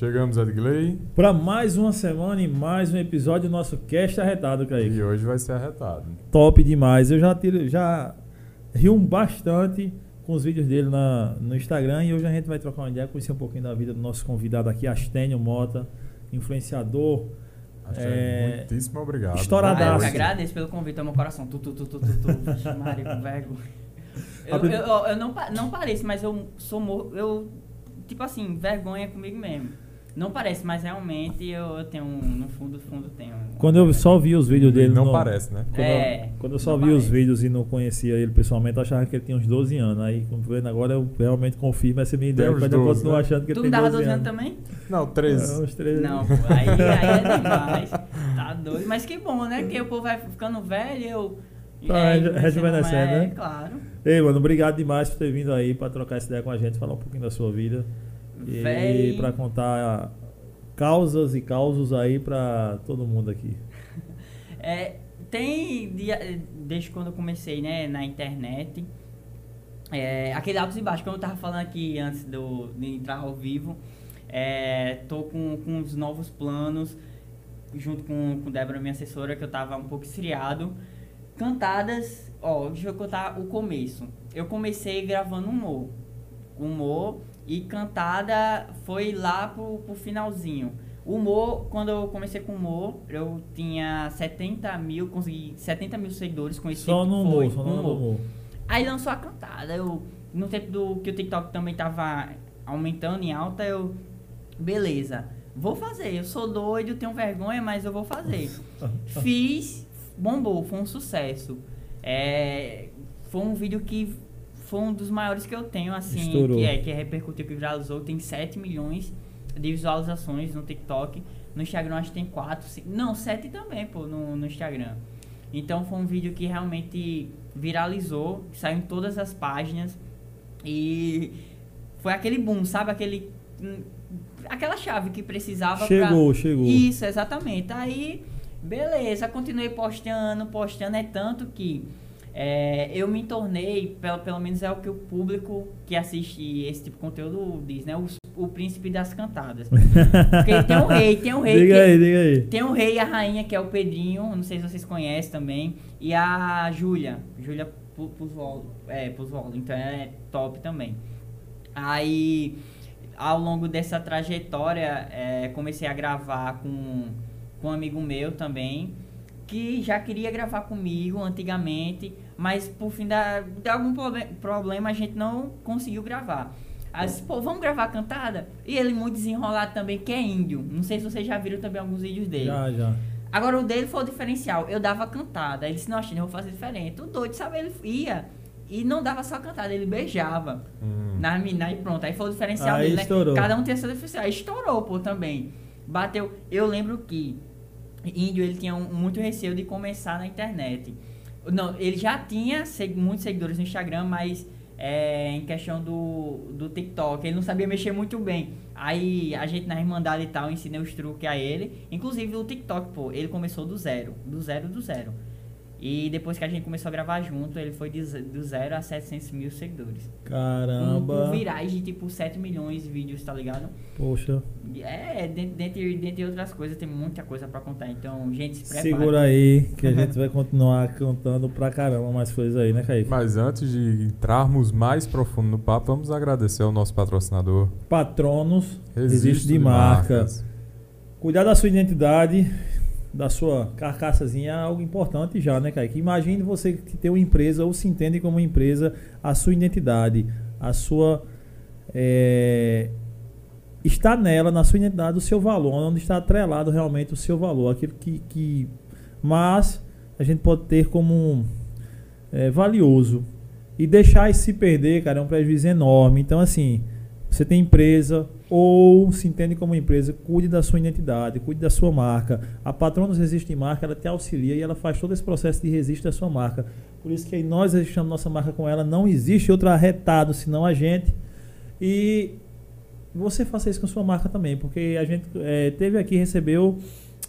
Chegamos, Edgley. Para mais uma semana e mais um episódio do nosso Cast Arretado, Kaique. E hoje vai ser arretado. Top demais. Eu já, tiro, já rio bastante com os vídeos dele na, no Instagram e hoje a gente vai trocar uma ideia, conhecer um pouquinho da vida do nosso convidado aqui, Astênio Mota, influenciador. É, muitíssimo obrigado. Estouradaço. Ah, eu que agradeço pelo convite ao meu coração. Tu, tu, tu, tu, tu, tu. Maria, com vergonha. Eu, eu, eu, eu, não, não pareço, mas eu sou... Eu, tipo assim, vergonha comigo mesmo. Não parece, mas realmente eu, tenho, no fundo, fundo tenho. Quando eu só vi os vídeos dele. Não no, parece, né? Quando, é, eu, quando eu só vi parece. os vídeos e não conhecia ele pessoalmente, eu achava que ele tinha uns 12 anos. Aí, vendo agora, eu realmente confirmo essa minha ideia, mas eu continuo né? achando que tu ele tem 12 12 anos. anos também? Não, 13. É, uns 13. Não, pô, aí, aí é demais. Tá doido. Mas que bom, né? Porque o povo vai ficando velho eu. Tá é, rejuvenescendo, é, né? Claro. Ei, mano, obrigado demais por ter vindo aí pra trocar essa ideia com a gente, falar um pouquinho da sua vida. E para contar causas e causos aí para todo mundo aqui. É, tem, desde quando eu comecei né, na internet, é, aquele altos e baixos, como eu tava falando aqui antes do, de entrar ao vivo, é, tô com, com uns novos planos, junto com, com Débora, minha assessora, que eu tava um pouco esfriado. Cantadas, ó, deixa eu contar o começo. Eu comecei gravando humor. Humor e cantada foi lá pro, pro finalzinho. O humor, quando eu comecei com humor, eu tinha 70 mil, consegui 70 mil seguidores com esse Só no foi, só no humor. Aí lançou a cantada. Eu, no tempo do que o TikTok também tava aumentando em alta, eu. Beleza, vou fazer. Eu sou doido, tenho vergonha, mas eu vou fazer. Fiz, bombou, foi um sucesso. É, foi um vídeo que foi um dos maiores que eu tenho, assim, Estourou. que é, que é repercutiu, que viralizou, tem 7 milhões de visualizações no TikTok. No Instagram acho que tem 4, 5, não, 7 também, pô, no, no Instagram. Então foi um vídeo que realmente viralizou, saiu em todas as páginas e foi aquele boom, sabe? Aquele hum, aquela chave que precisava Chegou, pra... chegou. Isso, exatamente. Aí, beleza, continuei postando, postando é tanto que é, eu me tornei, pelo, pelo menos é o que o público que assiste esse tipo de conteúdo diz, né? O, o príncipe das cantadas. Porque tem um rei, tem um rei. Diga que, aí, diga aí. Tem um rei e a rainha, que é o Pedrinho, não sei se vocês conhecem também. E a Júlia, Júlia Pusvolo, é, então é top também. Aí, ao longo dessa trajetória, é, comecei a gravar com, com um amigo meu também que já queria gravar comigo antigamente, mas por fim da, de algum problema a gente não conseguiu gravar. Aí disse, pô, vamos gravar cantada? E ele muito desenrolado também, que é índio. Não sei se vocês já viram também alguns vídeos dele. Já, já. Agora o dele foi o diferencial. Eu dava cantada. Ele disse, não, eu vou fazer diferente. O doido, sabe, ele ia e não dava só cantada, ele beijava hum. na mina e pronto. Aí foi o diferencial Aí dele, né? estourou. Cada um tem seu diferencial. Aí estourou, pô, também. Bateu. Eu lembro que índio ele tinha um, muito receio de começar na internet. Não, ele já tinha seg muitos seguidores no Instagram, mas é, em questão do, do TikTok, ele não sabia mexer muito bem. Aí a gente na Irmandade e tal, ensinei os truques a ele. Inclusive o TikTok, pô, ele começou do zero. Do zero do zero. E depois que a gente começou a gravar junto, ele foi de, do zero a 700 mil seguidores. Caramba! Com, com virais de tipo 7 milhões de vídeos, tá ligado? Poxa. É, dentre, dentre outras coisas, tem muita coisa pra contar. Então, gente, se prepara. Segura aí, que a gente vai continuar contando pra caramba mais coisas aí, né, Kaique? Mas antes de entrarmos mais profundo no papo, vamos agradecer ao nosso patrocinador. Patronos, existe de, de marca. Marcas. Cuidar da sua identidade da sua carcaçazinha é algo importante já, né, Kaique? Imagine você que tem uma empresa ou se entende como empresa, a sua identidade, a sua. É, está nela, na sua identidade, o seu valor, onde está atrelado realmente o seu valor, aquilo que. que mas a gente pode ter como é, valioso. E deixar isso se perder, cara, é um prejuízo enorme. Então, assim, você tem empresa, ou se entende como empresa, cuide da sua identidade, cuide da sua marca. A Patronos Resiste Marca, ela te auxilia e ela faz todo esse processo de resiste da sua marca. Por isso que aí nós registramos nossa marca com ela, não existe outro arretado senão a gente. E você faça isso com a sua marca também, porque a gente é, teve aqui, recebeu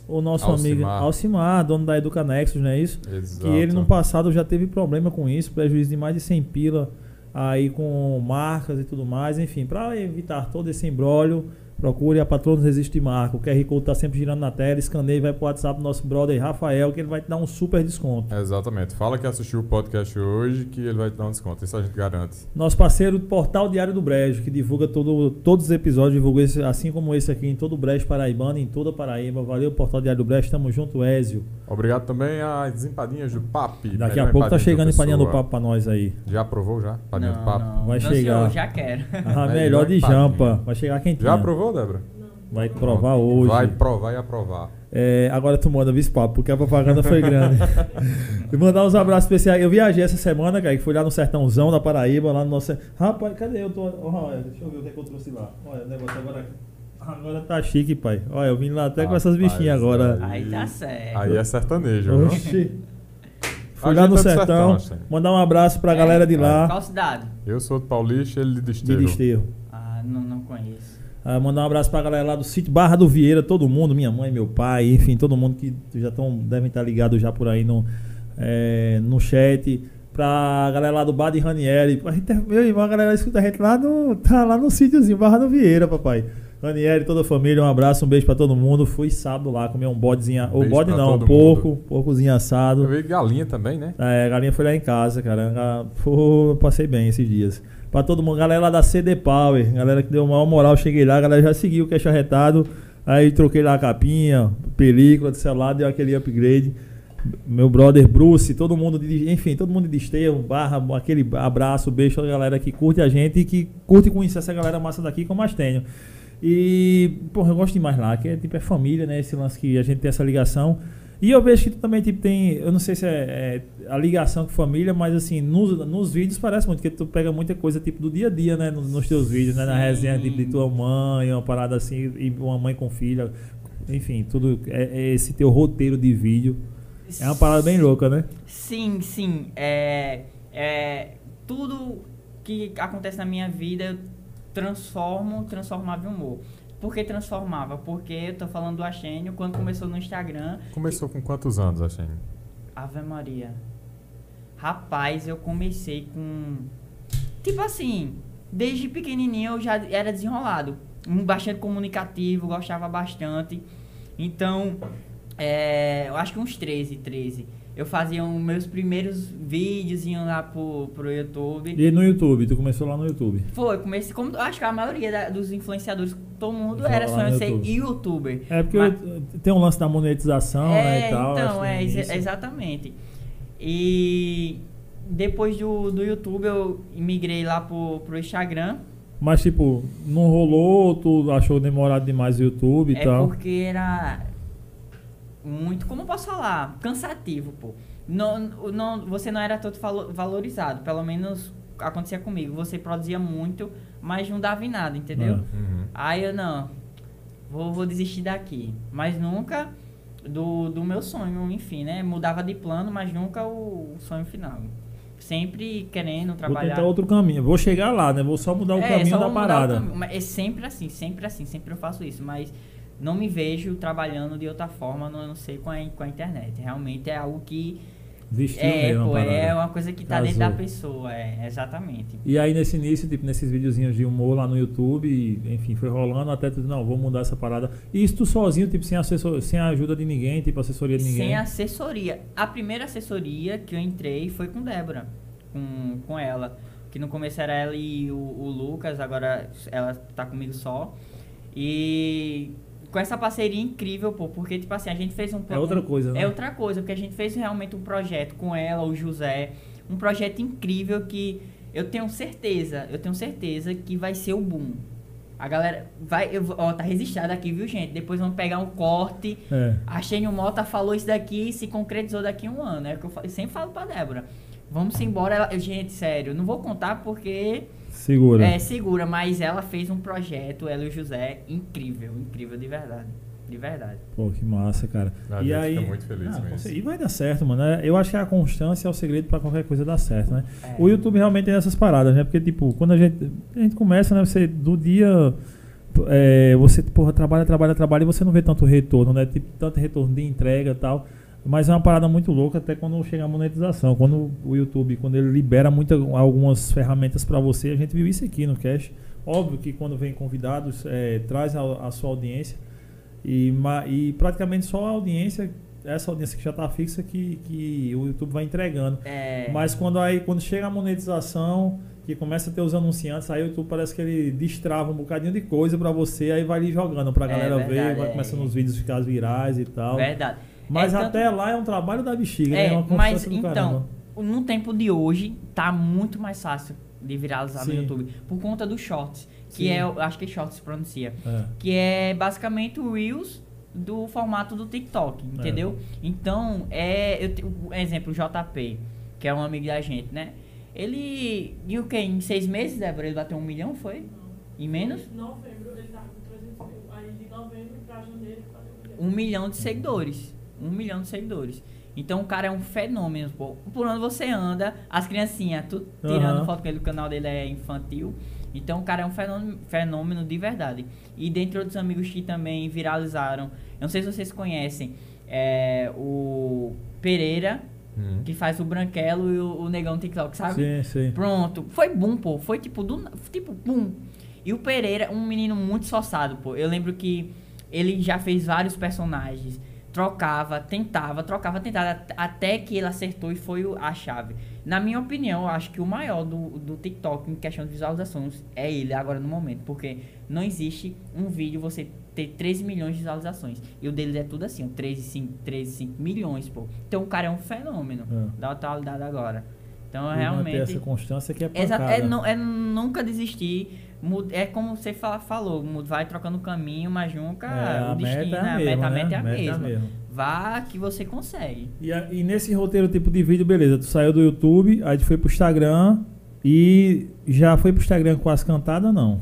o nosso Alcimar. amigo Alcimar, dono da Educanexus, não é isso? Exato. Que ele no passado já teve problema com isso, prejuízo de mais de 100 pila aí com marcas e tudo mais, enfim, para evitar todo esse embrólio, Procure a Patronos Resiste de Marca. O QR Code está sempre girando na tela. Escaneie e vai para o WhatsApp do nosso brother Rafael, que ele vai te dar um super desconto. Exatamente. Fala que assistiu o podcast hoje, que ele vai te dar um desconto. Isso a gente garante. Nosso parceiro Portal Diário do Brejo, que divulga todo, todos os episódios, divulga esse, assim como esse aqui em todo o Brejo Paraibano, em toda a Paraíba. Valeu, Portal Diário do Brejo. Tamo junto, Ézio. Obrigado também às empadinhas do PAP. Daqui a pouco tá chegando empadinha do Papo para nós aí. Já aprovou já? Empadinha do Papo? Não, vai não, chegar. Senhor, já quero. Ah, melhor de jampa. Vai chegar quem Já aprovou, Débora? Vai provar hoje. Vai provar e aprovar. É, agora tu manda papo, porque a propaganda foi grande. e mandar uns abraços especiais. Eu viajei essa semana, cara, que fui lá no Sertãozão da Paraíba, lá no nosso. Rapaz, cadê eu? Tô... Oh, deixa eu ver o que, é que eu trouxe lá. Olha, o negócio agora. Agora tá chique, pai. Olha, eu vim lá até com essas bichinhas agora. Aí tá certo. Aí é sertanejo, Oxi. Fui lá no sertão, sertão mandar um abraço pra é, galera de lá. Qual cidade? Eu sou de Paulista, ele de Desterro. De Desterro. Ah, não, não conheço. Uh, mandar um abraço pra galera lá do sítio Barra do Vieira, todo mundo, minha mãe, meu pai, enfim, todo mundo que já estão devem estar ligados já por aí no, é, no chat. Pra galera lá do Bar de Ranieri. Meu irmão, a galera escuta a gente lá no, tá lá no sítiozinho, Barra do Vieira, papai. Ranieri, toda a família, um abraço, um beijo pra todo mundo. Fui sábado lá comer um bodezinho. Ou bode não, um porco, mundo. porcozinho assado. Eu vi galinha também, né? É, galinha foi lá em casa, cara. Pô, passei bem esses dias pra todo mundo. Galera lá da CD Power, galera que deu maior moral, cheguei lá, a galera já seguiu o queixo arretado. Aí troquei lá a capinha, película do celular, deu aquele upgrade. Meu brother Bruce, todo mundo, de, enfim, todo mundo de Desterro, barra, aquele abraço, beijo a galera que curte a gente e que curte conhecer essa galera massa daqui que eu mais tenho. E, porra, eu gosto demais lá, que é tipo é família, né? Esse lance que a gente tem essa ligação. E eu vejo que tu também tipo, tem, eu não sei se é, é a ligação com família, mas assim, nos, nos vídeos parece muito, que tu pega muita coisa tipo do dia a dia, né? Nos, nos teus vídeos, né? Na resenha tipo, de tua mãe, uma parada assim, e uma mãe com filha. Enfim, tudo. É, é esse teu roteiro de vídeo. É uma parada bem louca, né? Sim, sim. É, é, tudo que acontece na minha vida eu transformo, transformava em humor. Por que transformava? Porque eu tô falando do Axênio, quando começou no Instagram. Começou com quantos anos, Axênio? Ave Maria. Rapaz, eu comecei com. Tipo assim, desde pequenininho eu já era desenrolado. Bastante comunicativo, gostava bastante. Então, é, eu acho que uns 13, 13 eu fazia os meus primeiros vídeos lá pro, pro YouTube. E no YouTube? Tu começou lá no YouTube? Foi, comecei como acho que a maioria da, dos influenciadores, todo mundo era sonho ser youtuber. É porque Mas, tem um lance da monetização é, né, e tal. Então, é, ex exatamente. E depois do, do YouTube eu migrei lá pro, pro Instagram. Mas tipo, não rolou, tu achou demorado demais o YouTube e é tal? É porque era muito, como eu posso falar, cansativo, pô. Não, não, você não era todo valorizado, pelo menos acontecia comigo. Você produzia muito, mas não dava em nada, entendeu? Ah. Uhum. Aí eu não, vou, vou desistir daqui. Mas nunca do, do meu sonho, enfim, né? Mudava de plano, mas nunca o, o sonho final. Sempre querendo trabalhar. Vou tentar outro caminho. Vou chegar lá, né? Vou só mudar o é, caminho da parada. É sempre assim, sempre assim, sempre eu faço isso. Mas não me vejo trabalhando de outra forma, não, não sei, com a, com a internet. Realmente é algo que. Vestiu é, mesmo, pô, é uma coisa que está dentro da pessoa, é, exatamente. E aí nesse início, tipo, nesses videozinhos de humor lá no YouTube, enfim, foi rolando até tu, não, vou mudar essa parada. E isso tu sozinho, tipo, sem, assessor, sem a ajuda de ninguém, tipo, assessoria de ninguém? Sem assessoria. A primeira assessoria que eu entrei foi com Débora, com, com ela. Que no começo era ela e o, o Lucas, agora ela tá comigo só. E com essa parceria incrível, pô, porque, tipo assim, a gente fez um... É outra coisa, né? É outra coisa, porque a gente fez realmente um projeto com ela, o José, um projeto incrível que eu tenho certeza, eu tenho certeza que vai ser o boom. A galera vai, eu, ó, tá registrado aqui, viu, gente? Depois vamos pegar um corte. É. A Xênio Mota falou isso daqui e se concretizou daqui a um ano. É o que eu, eu sempre falo pra Débora. Vamos embora. Ela, gente, sério, não vou contar porque Segura. É, segura, mas ela fez um projeto, ela e o José, incrível, incrível de verdade. De verdade. Pô, que massa, cara. A e aí, muito feliz ah, mesmo. E vai dar certo, mano. É, eu acho que a constância é o segredo para qualquer coisa dar certo, né? É. O YouTube realmente tem essas paradas, né? Porque, tipo, quando a gente, a gente começa, né? Você, do dia... É, você, porra, trabalha, trabalha, trabalha e você não vê tanto retorno, né? Tipo, tanto retorno de entrega e tal. Mas é uma parada muito louca até quando chega a monetização. Quando o YouTube, quando ele libera muita, algumas ferramentas para você, a gente viu isso aqui no Cash. Óbvio que quando vem convidados, é, traz a, a, sua audiência. E, e praticamente só a audiência, essa audiência que já está fixa, que, que o YouTube vai entregando. É... Mas quando, aí, quando chega a monetização, que começa a ter os anunciantes, aí o YouTube parece que ele destrava um bocadinho de coisa para você, aí vai lhe jogando pra é galera é verdade, ver, vai começando os vídeos ficar virais e tal. Verdade. Mas é até tanto... lá é um trabalho da bexiga, é, né? É uma mas então, caramba. no tempo de hoje, tá muito mais fácil de viralizar Sim. no YouTube. Por conta dos shorts. Que Sim. é, acho que shorts se pronuncia. É. Que é basicamente o Reels do formato do TikTok, entendeu? É. Então, é. Eu, um exemplo, o JP, que é um amigo da gente, né? Ele. E o que? Em seis meses, Débora, ele bateu um milhão, foi? Em menos? Em novembro ele tava com 300 mil. Aí de novembro pra janeiro ele bateu um milhão. Um milhão de seguidores. Um milhão de seguidores. Então o cara é um fenômeno, pô. Por onde você anda, as criancinhas, tudo tirando uhum. foto com ele, o canal dele é infantil. Então o cara é um fenômeno, fenômeno de verdade. E dentre outros amigos que também viralizaram, eu não sei se vocês conhecem, é, o Pereira, hum. que faz o Branquelo e o, o Negão TikTok, sabe? Sim, sim. Pronto. Foi boom, pô. Foi tipo, do, tipo, boom. E o Pereira, um menino muito soçado, pô. Eu lembro que ele já fez vários personagens trocava, tentava, trocava, tentava, até que ele acertou e foi a chave. Na minha opinião, eu acho que o maior do, do TikTok em questão de visualizações é ele agora no momento, porque não existe um vídeo você ter 13 milhões de visualizações. E o deles é tudo assim, 13, 5, 13, 5 milhões, pô. Então o cara é um fenômeno é. da atualidade agora. Então e realmente. essa constância que é pancada. É, é, é nunca desistir é como você fala, falou, vai trocando caminho, mas nunca é, o destino, é a, meta, a meta é a mesma. mesma. Vá que você consegue. E, a, e, nesse roteiro tipo de vídeo, beleza, tu saiu do YouTube, aí tu foi pro Instagram e já foi pro Instagram com as cantadas, não?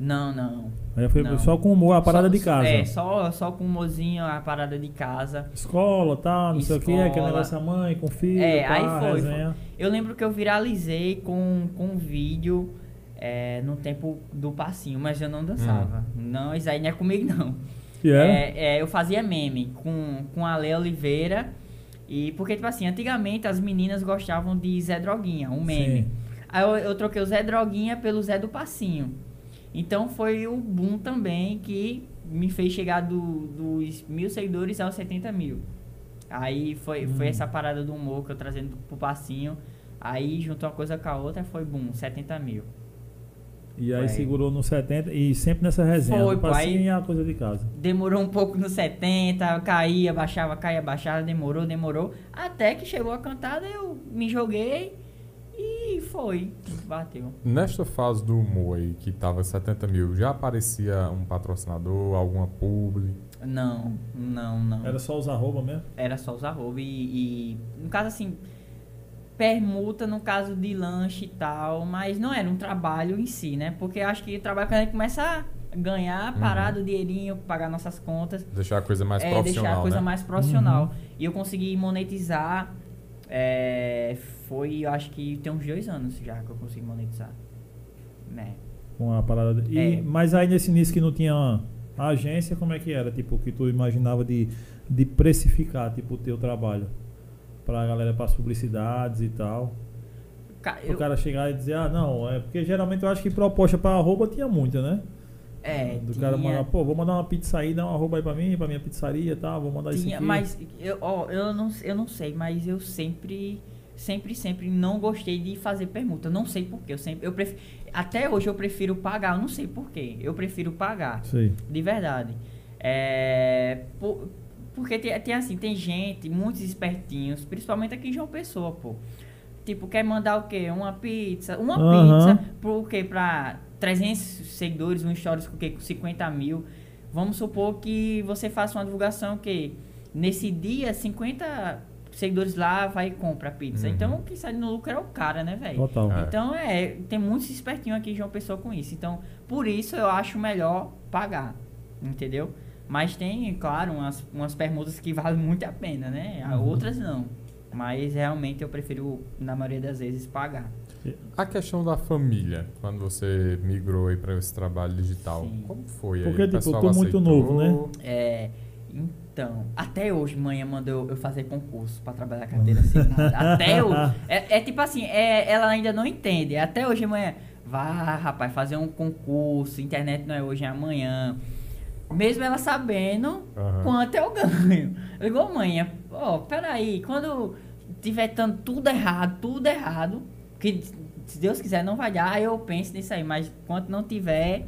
Não, não. Aí foi não. só com humor, a parada só, de casa. É, só, só com humorzinho, a parada de casa. Escola, tal, não Escola. sei o que, aquele negócio da mãe, com filho, É, aí foi, foi, Eu lembro que eu viralizei com, com um vídeo é, no tempo do passinho, mas eu não dançava. Hum. Não, isso aí não é comigo, não. Yeah. É, é, eu fazia meme com, com a Lea Oliveira. E porque, tipo assim, antigamente as meninas gostavam de Zé Droguinha, um meme. Sim. Aí eu, eu, troquei o Zé Droguinha pelo Zé do Passinho. Então foi o boom também que me fez chegar do, dos mil seguidores aos 70 mil. Aí foi, hum. foi essa parada do humor que eu trazendo pro Passinho. Aí juntou uma coisa com a outra, foi boom, 70 mil. E aí segurou no 70 e sempre nessa resenha. Foi, aí a coisa de casa. Demorou um pouco no 70, caía, baixava, caía, baixava, demorou, demorou. Até que chegou a cantada, eu me joguei e foi. Bateu. Nesta fase do humor aí, que tava 70 mil, já aparecia um patrocinador, alguma publi? Não, não, não. Era só os arroba mesmo? Era só os arroba e, e no caso assim permuta no caso de lanche e tal, mas não era um trabalho em si, né? Porque acho que o trabalho que a gente começa a ganhar, uhum. parar do dinheirinho, pagar nossas contas. Deixar a coisa mais é, profissional. Deixar a coisa né? mais profissional. Uhum. E eu consegui monetizar. É, foi, eu acho que tem uns dois anos já que eu consegui monetizar. Né? Com a parada. E, é. Mas aí nesse início que não tinha agência, como é que era? Tipo, que tu imaginava de, de precificar tipo, o teu trabalho? Pra galera, para as publicidades e tal. Ca, eu... O cara chegar e dizer, ah, não, é porque geralmente eu acho que proposta para arroba tinha muita, né? É, Do tinha... cara mandar, pô, vou mandar uma pizza aí, dá uma arroba aí pra mim, pra minha pizzaria e tá? tal, vou mandar tinha, isso aqui. Mas, eu, ó, eu, não, eu não sei, mas eu sempre, sempre, sempre não gostei de fazer permuta. Não sei porquê, eu sempre, eu prefiro, até hoje eu prefiro pagar, eu não sei porquê, eu prefiro pagar. Sim. De verdade. É, por, porque tem, tem assim, tem gente, muitos espertinhos, principalmente aqui em João Pessoa, pô. Tipo, quer mandar o quê? Uma pizza. Uma uhum. pizza pro quê? Pra 300 seguidores, um stories com o quê? Com 50 mil. Vamos supor que você faça uma divulgação que nesse dia 50 seguidores lá vai e compra a pizza. Uhum. Então, quem sai no lucro é o cara, né, velho? Total. É. Então, é, tem muitos espertinhos aqui em João Pessoa com isso. Então, por isso eu acho melhor pagar. Entendeu? Mas tem, claro, umas, umas permutas que valem muito a pena, né? Uhum. Outras não. Mas realmente eu prefiro, na maioria das vezes, pagar. A questão da família, quando você migrou aí para esse trabalho digital, Sim. como foi? Porque, aí? tipo, eu tô muito novo, né? É, Então, até hoje, manhã mandou eu fazer concurso pra trabalhar carteira assinada. até hoje. É, é tipo assim, é, ela ainda não entende. Até hoje, manhã, vá, rapaz, fazer um concurso, internet não é hoje, é amanhã. Mesmo ela sabendo Aham. quanto eu ganho. Eu digo, mãe, ó, peraí, quando tiver tanto tudo errado, tudo errado, que se Deus quiser não vai dar, aí eu penso nisso aí, mas enquanto não tiver,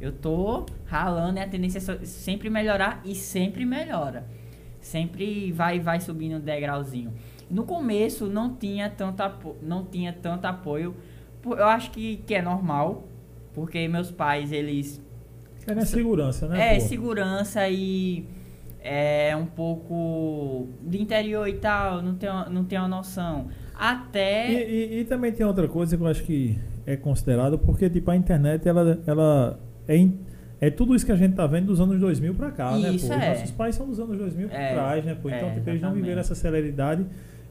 eu tô ralando e a tendência é sempre melhorar e sempre melhora. Sempre vai vai subindo um degrauzinho. No começo não tinha tanto apo não tinha tanto apoio. Eu acho que, que é normal, porque meus pais, eles É segurança, né? é, pô? segurança e é um pouco de interior e tal, não tem, não tem uma noção. Até. E, e- e também tem outra coisa que eu acho que é considerado, porque tipo, a internet ela, ela é, in- é tudo isso que a gente tá vendo dos anos 2000 pra cá, né? Isso Pô? Os é. nossos pais são dos anos 2000 pra É, trás, né? Pô? Então, é, tipo, eles não viveram essa celeridade.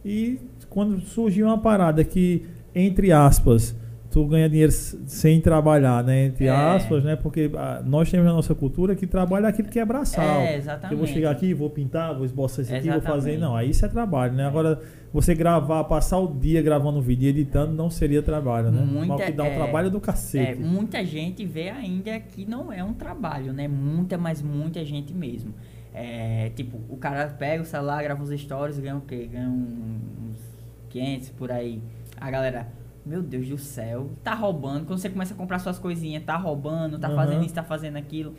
E quando surgiu uma parada que, entre aspas, tu ganha dinheiro sem trabalhar, né? Entre É. aspas, né? Porque ah, nós temos na nossa cultura que trabalho é aquilo que é braçal. É, Eu exatamente. vou chegar aqui, vou pintar, vou esboçar isso aqui, vou fazer. Não, aí isso é trabalho, né? Agora, você gravar, passar o dia gravando vídeo e editando não seria trabalho, né? Muita- Mal que dá um é, trabalho do É, cacete. muita gente vê ainda que não é um trabalho, né? Muita, mas muita gente mesmo. É, tipo, o cara pega o celular, grava uns stories, ganha o quê? Ganha uns 500 por aí. A galera, meu Deus do céu, tá roubando. Quando você começa a comprar suas coisinhas, tá roubando, tá Aham. fazendo isso, tá fazendo aquilo.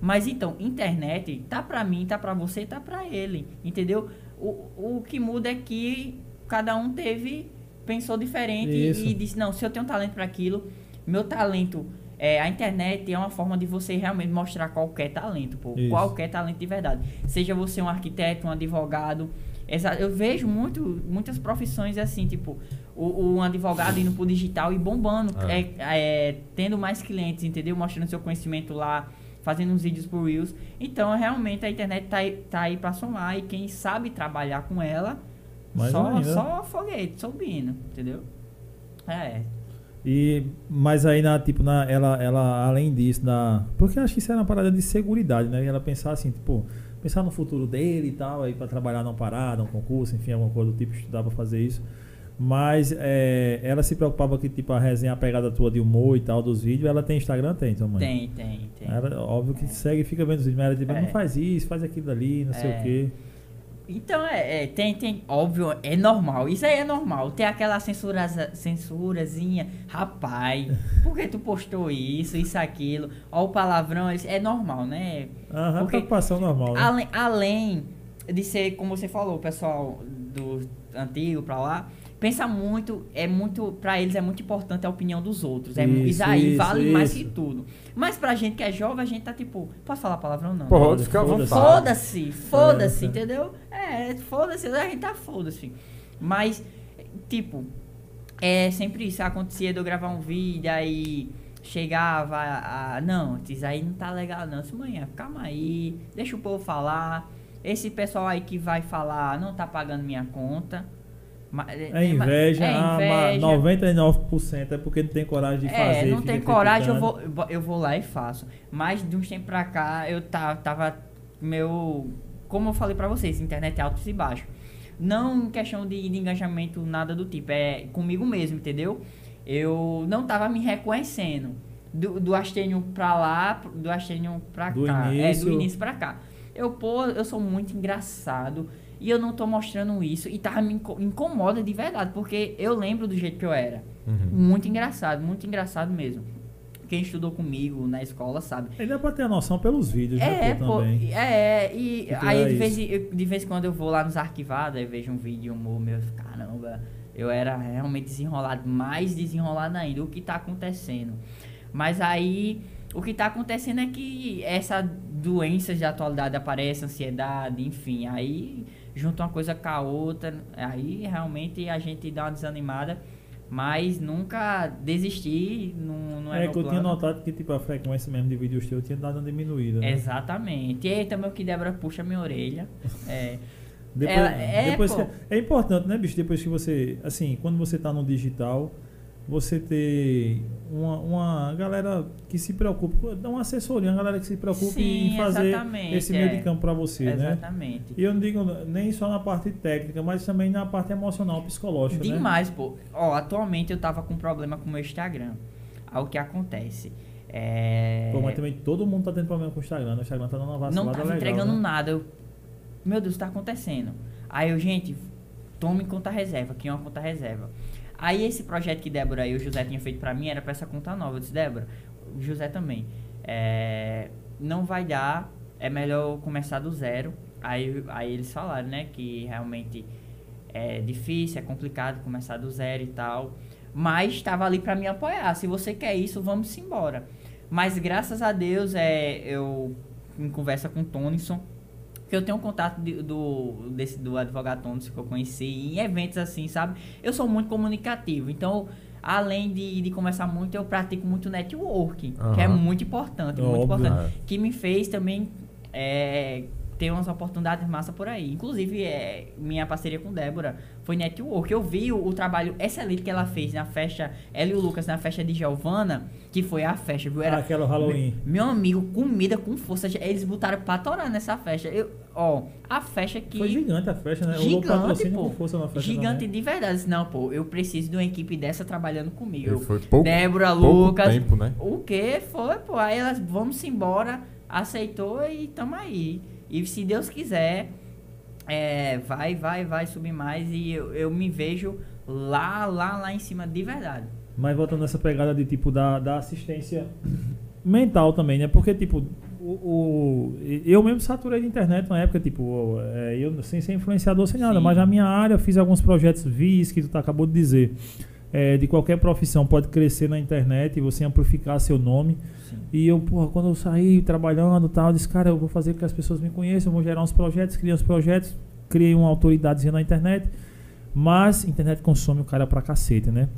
Mas então, internet tá pra mim, tá pra você, tá pra ele, entendeu? O, o que muda é que cada um teve, pensou diferente Isso. e disse, não, se eu tenho talento pra aquilo, meu talento, é, a internet é uma forma de você realmente mostrar qualquer talento, pô, Isso. qualquer talento de verdade. Seja você um arquiteto, um advogado, eu vejo muito, muitas profissões assim, tipo, o, o advogado indo pro digital e bombando, É. é, é, tendo mais clientes, entendeu? Mostrando seu conhecimento lá, fazendo uns vídeos por Reels. Então, realmente, a internet tá aí, tá aí pra somar e quem sabe trabalhar com ela, Mais só, ainda. só foguete, subindo, entendeu? É, E, mas aí, na, tipo, na, ela, ela, além disso, na, porque eu acho que isso era uma parada de seguridade, né? E ela pensar assim, tipo, pensar no futuro dele e tal, aí pra trabalhar numa parada, um concurso, enfim, alguma coisa do tipo, estudar pra fazer isso. Mas é, ela se preocupava que, tipo, a resenha, a pegada tua de humor e tal, dos vídeos, ela tem Instagram? Tem, tua mãe? tem, tem, tem. Ela, óbvio que segue e fica vendo os vídeos, mas ela tipo, É. não faz isso, faz aquilo ali, não sei É. o quê. Então, é, é, tem, tem, óbvio, é normal. Isso aí é normal. Tem aquela censura, censurazinha. Rapaz, por que tu postou isso, isso, aquilo? Ó, o palavrão, é normal, né? Aham, Porque- preocupação normal, né? Além, além de ser, como você falou, o pessoal do antigo pra lá, pensa muito, é muito, pra eles é muito importante a opinião dos outros. É, Isso, isso aí isso, vale mais isso. que tudo. Mas pra gente que é jovem, a gente tá tipo, posso falar palavrão não? Pode, Foda-se, fica à foda-se. vontade. Foda-se, foda-se, É, entendeu? É, foda-se, a gente tá foda-se. Mas, tipo, é sempre isso. Acontecia de eu gravar um vídeo, aí chegava a. Não, isso aí não tá legal não. Disse, manhã, calma aí, deixa o povo falar. Esse pessoal aí que vai falar não tá pagando minha conta. Ma- É inveja, é ah, mas 99% é porque não tem coragem de fazer. é, não tem coragem, eu vou, eu vou lá e faço. Mas de uns tempos pra cá, eu ta- tava meu. Como eu falei pra vocês, internet é altos e baixos. Não em questão de, de engajamento, nada do tipo. É comigo mesmo, entendeu? Eu não tava me reconhecendo. Do, do Astênio pra lá, do Astênio pra Do cá. É, início. do início pra cá. Eu, pô, eu sou muito engraçado. E eu não tô mostrando isso. E tava me inco- incomoda de verdade. Porque eu lembro do jeito que eu era. Uhum. Muito engraçado, muito engraçado mesmo. Quem estudou comigo na escola sabe. Aí dá pra ter a noção pelos vídeos, né, É, pô, também. é, e Que aí de vez, eu- de vez em quando eu vou lá nos arquivados, aí vejo um vídeo humor meu, caramba, eu era realmente desenrolado, mais desenrolado ainda, o que tá acontecendo. Mas aí, o que tá acontecendo é que essa doenças de atualidade aparece, ansiedade, enfim, aí junta uma coisa com a outra, aí realmente a gente dá uma desanimada, mas nunca desistir, não, não é, É que eu tinha plano. notado que tipo, a frequência mesmo de vídeos teus tinha dado uma diminuída. Né? Exatamente. E aí também o que Débora puxa minha orelha. É, Depois, Ela- é, depois que- é importante, né, bicho? Depois que você. Assim, quando você tá no digital, você ter uma, uma galera que se preocupe, uma assessoria, uma galera que se preocupe Sim, em fazer exatamente, esse meio é. de campo para você, né? Exatamente. E eu não digo nem só na parte técnica, mas também na parte emocional, psicológica, né? Demais, pô. Ó, atualmente eu tava com problema com o meu Instagram. Aí o que acontece? É... Pô, mas também todo mundo tá tendo problema com o Instagram, né? O Instagram tá dando uma vacilada não tava legal, entregando né? nada. Eu, meu Deus, tá acontecendo. Aí eu, gente, tome conta reserva, cria uma conta reserva. Aí esse projeto que Débora e o José tinham feito pra mim era pra essa conta nova. Eu disse, Débora, o José também. É, não vai dar, é melhor começar do zero. Aí, aí eles falaram, né, que realmente é difícil, é complicado começar do zero e tal. Mas estava ali para me apoiar. Se você quer isso, vamos embora. Mas graças a Deus, é, eu em conversa com o Tonison, que eu tenho um contato de- do, desse, do advogado Tonison que eu conheci em eventos assim, sabe? Eu sou muito comunicativo, então além de, de conversar muito, eu pratico muito networking, que é muito importante, muito Óbvio. importante que me fez também é, ter umas oportunidades massa por aí. Inclusive, é, minha parceria com Débora foi network. Eu vi o, o trabalho excelente que ela fez na festa, ela e o Lucas, na festa de Giovana, que foi a festa, viu? Era, Ah, aquela Halloween. Meu amigo, comida com força. Eles botaram pra torar nessa festa. Eu, ó, a festa que. Foi gigante a festa, né? O Gigante, patrocínio pô. com força na festa Gigante também. de verdade. Não, pô, eu preciso de uma equipe dessa trabalhando comigo. E foi pouco, Débora, pouco Lucas. tempo, né? O que foi, pô? Aí elas, vamos embora, aceitou e tamo aí. E se Deus quiser, é, vai, vai, vai subir mais e eu, eu me vejo lá, lá, lá em cima de verdade. Mas voltando nessa pegada de tipo da, da assistência mental também, né? Porque, tipo, o, o- eu mesmo saturei de internet na época, tipo, é, eu sem ser influenciador, sem nada, Sim. mas na minha área eu fiz alguns projetos, vi isso que tu tá- acabou de dizer. É, de qualquer profissão pode crescer na internet e você amplificar seu nome. Sim. E eu, porra, quando eu saí trabalhando e tal, eu disse, cara, eu vou fazer com que as pessoas me conheçam, eu vou gerar uns projetos, criei uns projetos, criei uma autoridadezinha na internet, mas internet consome o cara pra cacete, né?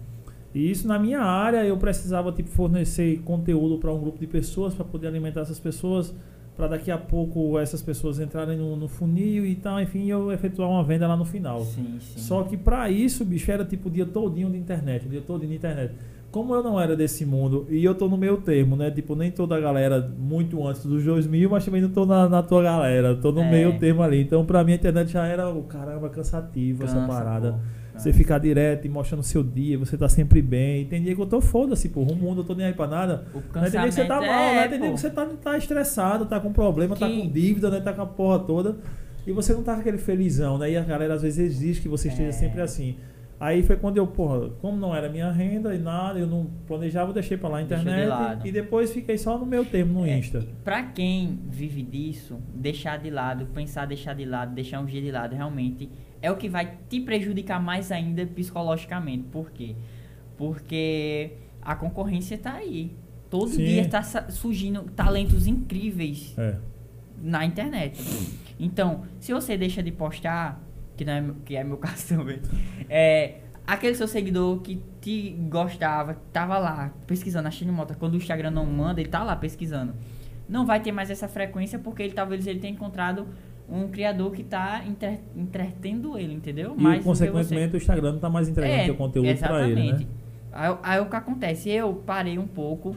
E isso na minha área, eu precisava tipo fornecer conteúdo para um grupo de pessoas para poder alimentar essas pessoas, para daqui a pouco essas pessoas entrarem no, no funil e tal, enfim, eu efetuar uma venda lá no final. Sim, sim. Só que pra isso, bicho, era tipo o dia todinho de internet, o dia todinho de internet. Como eu não era desse mundo, e eu tô no meio termo, né? Tipo, nem toda a galera muito antes dos 2000, mas também não tô na, na tua galera, tô no É. meio termo ali. Então, pra mim, a internet já era, o caramba, cansativo essa Cansa, parada. pô, Você cansa. ficar direto e mostrando seu dia, você tá sempre bem. Tem dia que eu tô foda-se, porra, o mundo, eu tô nem aí pra nada. O Mas tem dia que você tá mal, cansamento né? é, Tem dia que você tá, tá estressado, tá com problema, tá Que- com dívida, né? Tá com a porra toda. E você não tá com aquele felizão, né? E a galera às vezes exige que você esteja É. sempre assim. Aí foi quando eu, porra, como não era minha renda e nada, eu não planejava, eu deixei pra lá a Deixou de internet. lado. E depois fiquei só no meu termo, no É, Insta. Pra quem vive disso, deixar de lado, pensar deixar de lado, deixar um dia de lado, realmente é o que vai te prejudicar mais ainda psicologicamente. Por quê? Porque a concorrência tá aí. Todo Sim. dia tá surgindo talentos incríveis É. na internet. Então, se você deixa de postar, que, não é, que é meu caso também, é, aquele seu seguidor que te gostava, tava lá pesquisando, achando moto, quando o Instagram não manda, ele tá lá pesquisando. Não vai ter mais essa frequência porque ele talvez ele tenha encontrado um criador que tá entre- entretendo ele, entendeu? E, Mais consequentemente, o Instagram não tá mais entregando é, teu conteúdo pra ele, né? Aí, aí o que acontece? Eu parei um pouco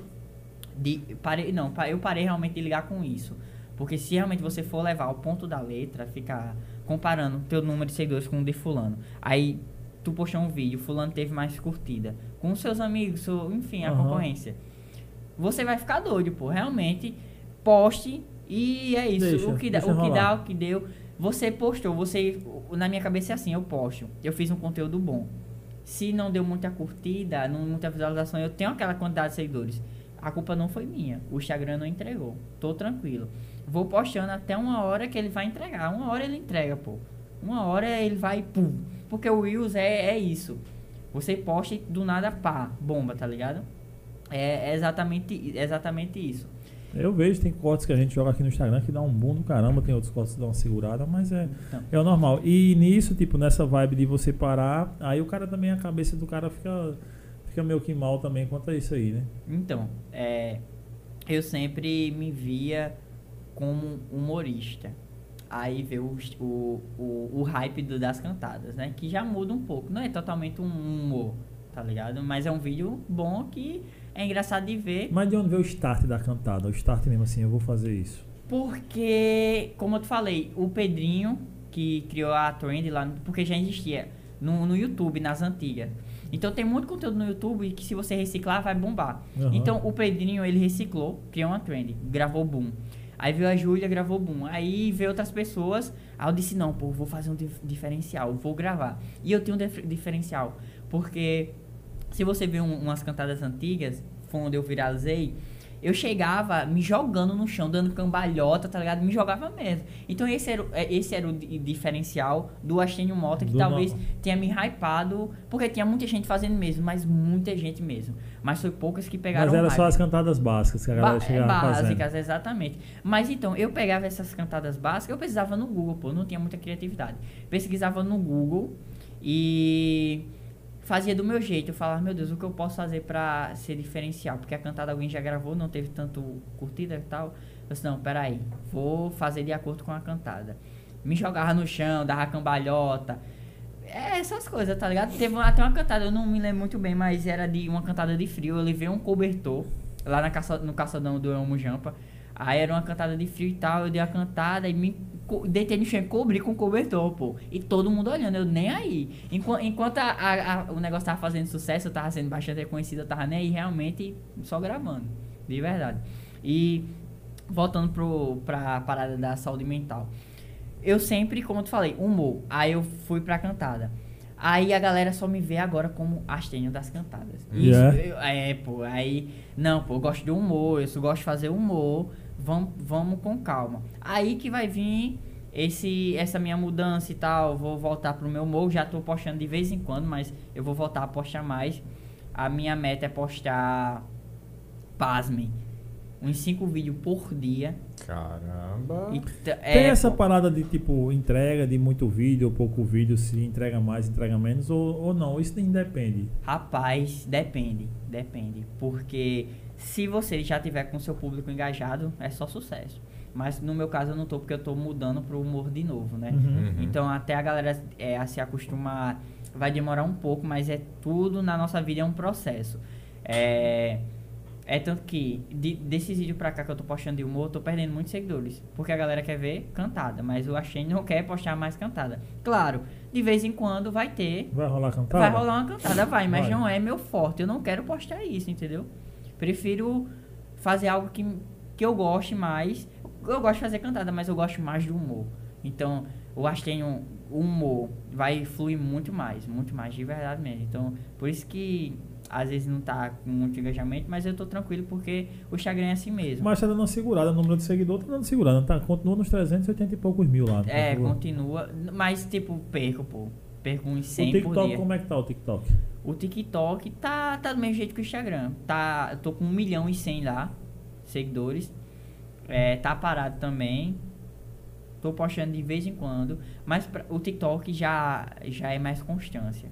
de. Parei, não, eu parei realmente de ligar com isso. Porque se realmente você for levar ao ponto da letra, ficar comparando teu número de seguidores com o de fulano. Aí tu postou um vídeo, fulano teve mais curtida. Com seus amigos, seu- enfim, a Aham. concorrência. Você vai ficar doido, pô. Realmente, poste e é isso. Deixa, o que dá, o que rolar. dá, o que deu. Você postou, você. Na minha cabeça é assim, eu posto. Eu fiz um conteúdo bom. Se não deu muita curtida, não muita visualização, eu tenho aquela quantidade de seguidores. A culpa não foi minha. O Instagram não entregou. Tô tranquilo. Vou postando até uma hora que ele vai entregar. Uma hora ele entrega, pô. Uma hora ele vai, pum. Porque o Reels é, é isso. Você posta e do nada, pá, bomba, tá ligado? É, é exatamente, é exatamente isso. Eu vejo, tem cortes que a gente joga aqui no Instagram que dá um boom do caramba, tem outros cortes que dão uma segurada, mas é, Então, é o normal. E nisso, tipo, nessa vibe de você parar, aí o cara também, a cabeça do cara fica, fica meio que mal também quanto a isso aí, né? Então, é, eu sempre me via como humorista. Aí veio o, o, o, o hype do- das cantadas, né? Que já muda um pouco. Não é totalmente um humor, tá ligado? Mas é um vídeo bom que é engraçado de ver. Mas de onde veio o start da cantada? O start mesmo assim, eu vou fazer isso. Porque, como eu te falei, o Pedrinho, que criou a trend lá, porque já existia no, no YouTube, nas antigas. Então tem muito conteúdo no YouTube que se você reciclar vai bombar. Aham. Então o Pedrinho, ele reciclou, criou uma trend, gravou boom. Aí veio a Júlia, gravou boom. Aí veio outras pessoas, aí eu disse, não, pô, vou fazer um dif- diferencial, vou gravar. E eu tenho um dif- diferencial, porque se você ver um- umas cantadas antigas, foi onde eu viralizei, eu chegava me jogando no chão, dando cambalhota, tá ligado? Me jogava mesmo. Então esse era, o- é, esse era o di- diferencial do Astênio Mota, que Do talvez no- tenha me hypado, porque tinha muita gente fazendo mesmo, mas muita gente mesmo. Mas foi poucas que pegaram Mas era só as cantadas básicas que a galera Ba- é, chegava fazendo. básicas, exatamente. Mas então, eu pegava essas cantadas básicas, eu pesquisava no Google, pô, não tinha muita criatividade. Pesquisava no Google e fazia do meu jeito. Eu falava, meu Deus, o que eu posso fazer pra ser diferencial? Porque a cantada alguém já gravou, não teve tanto curtida e tal. Eu disse, não, peraí, vou fazer de acordo com a cantada. Me jogava no chão, dava cambalhota. É, essas coisas, tá ligado? Teve até uma cantada, eu não me lembro muito bem, mas era de uma cantada de frio. Eu levei um cobertor lá na caça, no caçadão do Elmo Jampa. Aí era uma cantada de frio e tal, eu dei a cantada e me deitei no chão e cobri com cobertor, pô. E todo mundo olhando, eu nem aí. Enquanto, enquanto a- a- a- o negócio tava fazendo sucesso, eu tava sendo bastante reconhecido, eu tava nem aí realmente só gravando. De verdade. E voltando pro, pra parada da saúde mental. Eu sempre, como eu te falei, humor. Aí eu fui pra cantada. Aí a galera só me vê agora como astênio das cantadas. Isso, Yeah. eu- é, pô, aí. Não, pô, eu gosto de humor, eu só gosto de fazer humor. Vamos, vamos com calma. Aí que vai vir esse, essa minha mudança e tal. Vou voltar pro meu humor. Já tô postando de vez em quando, mas eu vou voltar a postar mais. A minha meta é postar. Pasmem. Uns 5 vídeos por dia. Caramba. E t- Tem é, essa pô, parada de tipo entrega de muito vídeo ou pouco vídeo, se entrega mais, entrega menos, ou, ou não, isso nem depende. Rapaz, depende, depende. Porque se você já tiver com seu público engajado, é só sucesso. Mas no meu caso eu não tô, porque eu tô mudando pro humor de novo, né? Uhum. Uhum. Então até a galera é, a se acostumar vai demorar um pouco, mas é tudo na nossa vida é um processo. É, é tanto que de, desses vídeos pra cá que eu tô postando de humor, eu tô perdendo muitos seguidores. Porque a galera quer ver cantada, mas o Ashane não quer postar mais cantada. Claro, de vez em quando vai ter Vai rolar cantada? Vai rolar uma cantada, vai, mas Vai. não é meu forte. Eu não quero postar isso, entendeu? Prefiro fazer algo que, que eu goste mais. Eu gosto de fazer cantada, mas eu gosto mais do humor. Então, eu acho que tem um, o humor vai fluir muito mais, muito mais de verdade mesmo. Então, por isso que às vezes não tá com muito engajamento, mas eu tô tranquilo porque o Instagram é assim mesmo. Mas tá dando uma segurada, o número de seguidores tá dando segurada, tá? Continua nos 380 e poucos mil lá. é, continua, mas tipo, perco, pô. Perco uns O 100 por TikTok, dia. como é que tá o TikTok? O TikTok tá, tá do mesmo jeito que o Instagram. Tá, eu tô com 1 milhão e 100 lá, seguidores. É, tá parado também. Tô postando de vez em quando. Mas pra- o TikTok já, já é mais constância.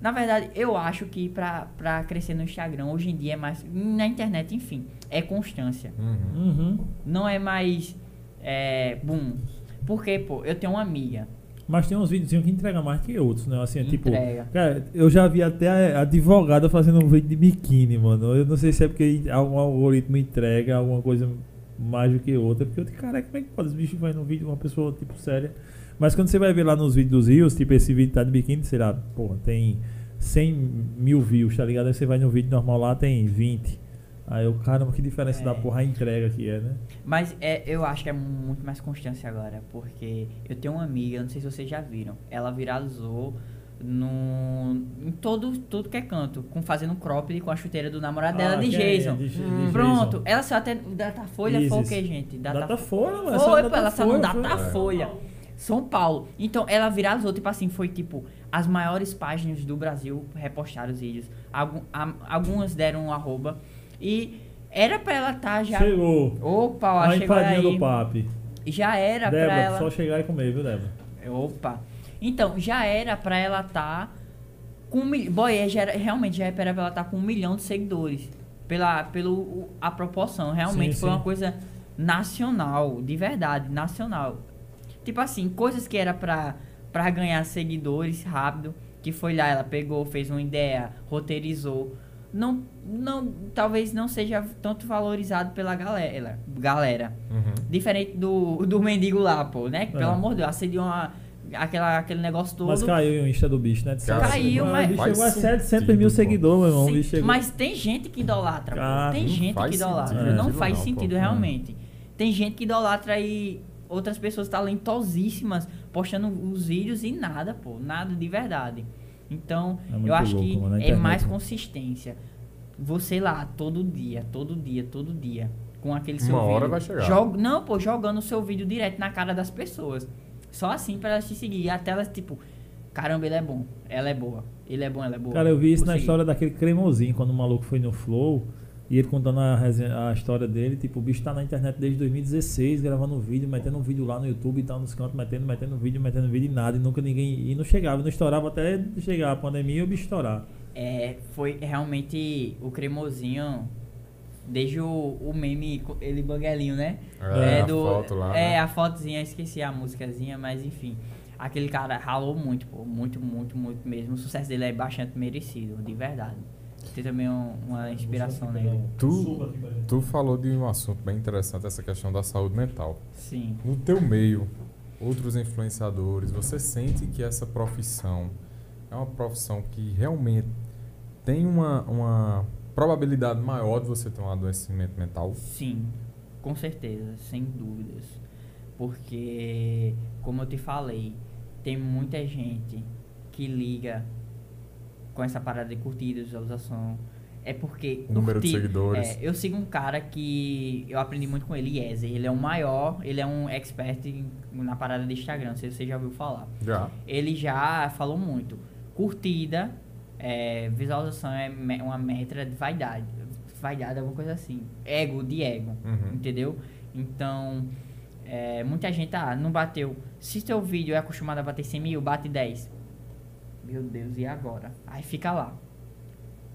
Na verdade, eu acho que pra, pra crescer no Instagram, hoje em dia é mais. Na internet, enfim, é constância. Uhum. Uhum. Não é mais. É. Boom. Porque, pô, eu tenho uma amiga. Mas tem uns vídeos que entrega mais que outros, né? Assim, é tipo. Entrega. Cara, eu já vi até a advogada fazendo um vídeo de biquíni, mano. Eu não sei se é porque algum algoritmo entrega alguma coisa mais do que outra. Porque eu digo, cara, como é que pode? Os bichos vai no vídeo de uma pessoa, tipo, séria. Mas quando você vai ver lá nos vídeos dos rios, tipo, esse vídeo tá de biquíni, sei lá, porra, tem 100 mil views, tá ligado? Aí você vai no vídeo normal lá, tem 20. Aí eu, caramba, que diferença É. da porra a entrega que é, né? Mas é, eu acho que é muito mais constância agora, porque eu tenho uma amiga, não sei se vocês já viram, ela viralizou no, em todo, tudo que é canto, com fazendo cropped com a chuteira do namorado dela Ah, de é, Jason. de- de Pronto, Jason. ela saiu até Datafolha, foi o que, gente? Datafolha, mano, essa Foi, é pô, ela saiu no Datafolha, foi. Datafolha. São Paulo. Então ela viralizou, tipo assim, foi tipo, as maiores páginas do Brasil repostaram os vídeos. Algum, a- algumas deram um arroba. E era pra ela estar já. Chegou. Opa, ó, a chegou empadinha aí. do papi. Já era pra Débora, ela. só chegar e comer, viu, Débora? Opa. Então, já era pra ela estar com um milhão. Boy, é, já era, realmente já era pra ela estar com um milhão de seguidores. Pela pelo, a proporção. Realmente Sim, foi sim. uma coisa nacional, de verdade, nacional. Tipo assim, coisas que era pra, pra ganhar seguidores rápido, que que foi lá, ela pegou, fez uma ideia, roteirizou. Não, não, talvez não seja tanto valorizado pela galera. galera. Uhum. Diferente do, do mendigo lá, pô, né? Que, É. Pelo amor de Deus, acendeu uma, aquela, aquele negócio todo. Mas caiu o Insta do bicho, né? De Caiu, o mas- bicho Faz chegou a 700 sentido, mil pô. seguidores, meu irmão. o Sim, bicho chegou. mas tem gente que idolatra, pô. Cara, tem não gente que idolatra. sentido não aquilo faz não, pô. sentido Hum. realmente. Tem gente que idolatra e outras pessoas talentosíssimas postando os vídeos e nada, pô. Nada de verdade. Então, É eu acho louco, que é mais consistência. Você lá, todo dia, todo dia, todo dia, com aquele seu Uma hora vídeo. vai chegar. Jog- Não, pô, jogando o seu vídeo direto na cara das pessoas. Só assim pra elas te seguir. E até elas, tipo, caramba, ele é bom, ela é boa. Ele é bom, ela é boa. Cara, eu vi isso Vou na seguir. história daquele cremosinho, quando o maluco foi no Flow. E ele contando a, resenha- a história dele, tipo, o bicho tá na internet desde 2016, gravando um vídeo, metendo um vídeo lá no YouTube e tal, nos cantos, metendo, metendo vídeo, metendo vídeo e nada, e nunca ninguém. E não chegava, não estourava até chegar a pandemia e o bicho estourar. É, foi realmente o cremosinho, desde o, o meme, ele banguelinho, né? É, a foto lá, É, né? a fotozinha, esqueci a músicazinha, mas enfim. Aquele cara ralou muito, pô, muito, muito, muito mesmo. O sucesso dele é bastante merecido, de verdade. Tem também um- uma inspiração nele. Tu, tu falou de um assunto bem interessante, essa questão da saúde mental. Sim. No teu meio, outros influenciadores, você sente que essa profissão é uma profissão que realmente tem uma, uma probabilidade maior de você ter um adoecimento mental? Sim, com certeza, sem dúvidas. Porque, como eu te falei, tem muita gente que liga com essa parada de curtida, visualização. É porque. Número de seguidores. É, eu sigo um cara que eu aprendi muito com ele, Yezer. Ele é o maior, ele é um expert em- na parada de Instagram, não sei se você já ouviu falar Já. ele já falou muito. Curtida, é, visualização é me- uma meta de vaidade. Vaidade, alguma coisa assim. Ego, de ego. Uhum. Entendeu? Então, é, muita gente, ah, não bateu. Se seu vídeo é acostumado a bater 100 mil, bate 10. Meu Deus, e agora? Aí fica lá.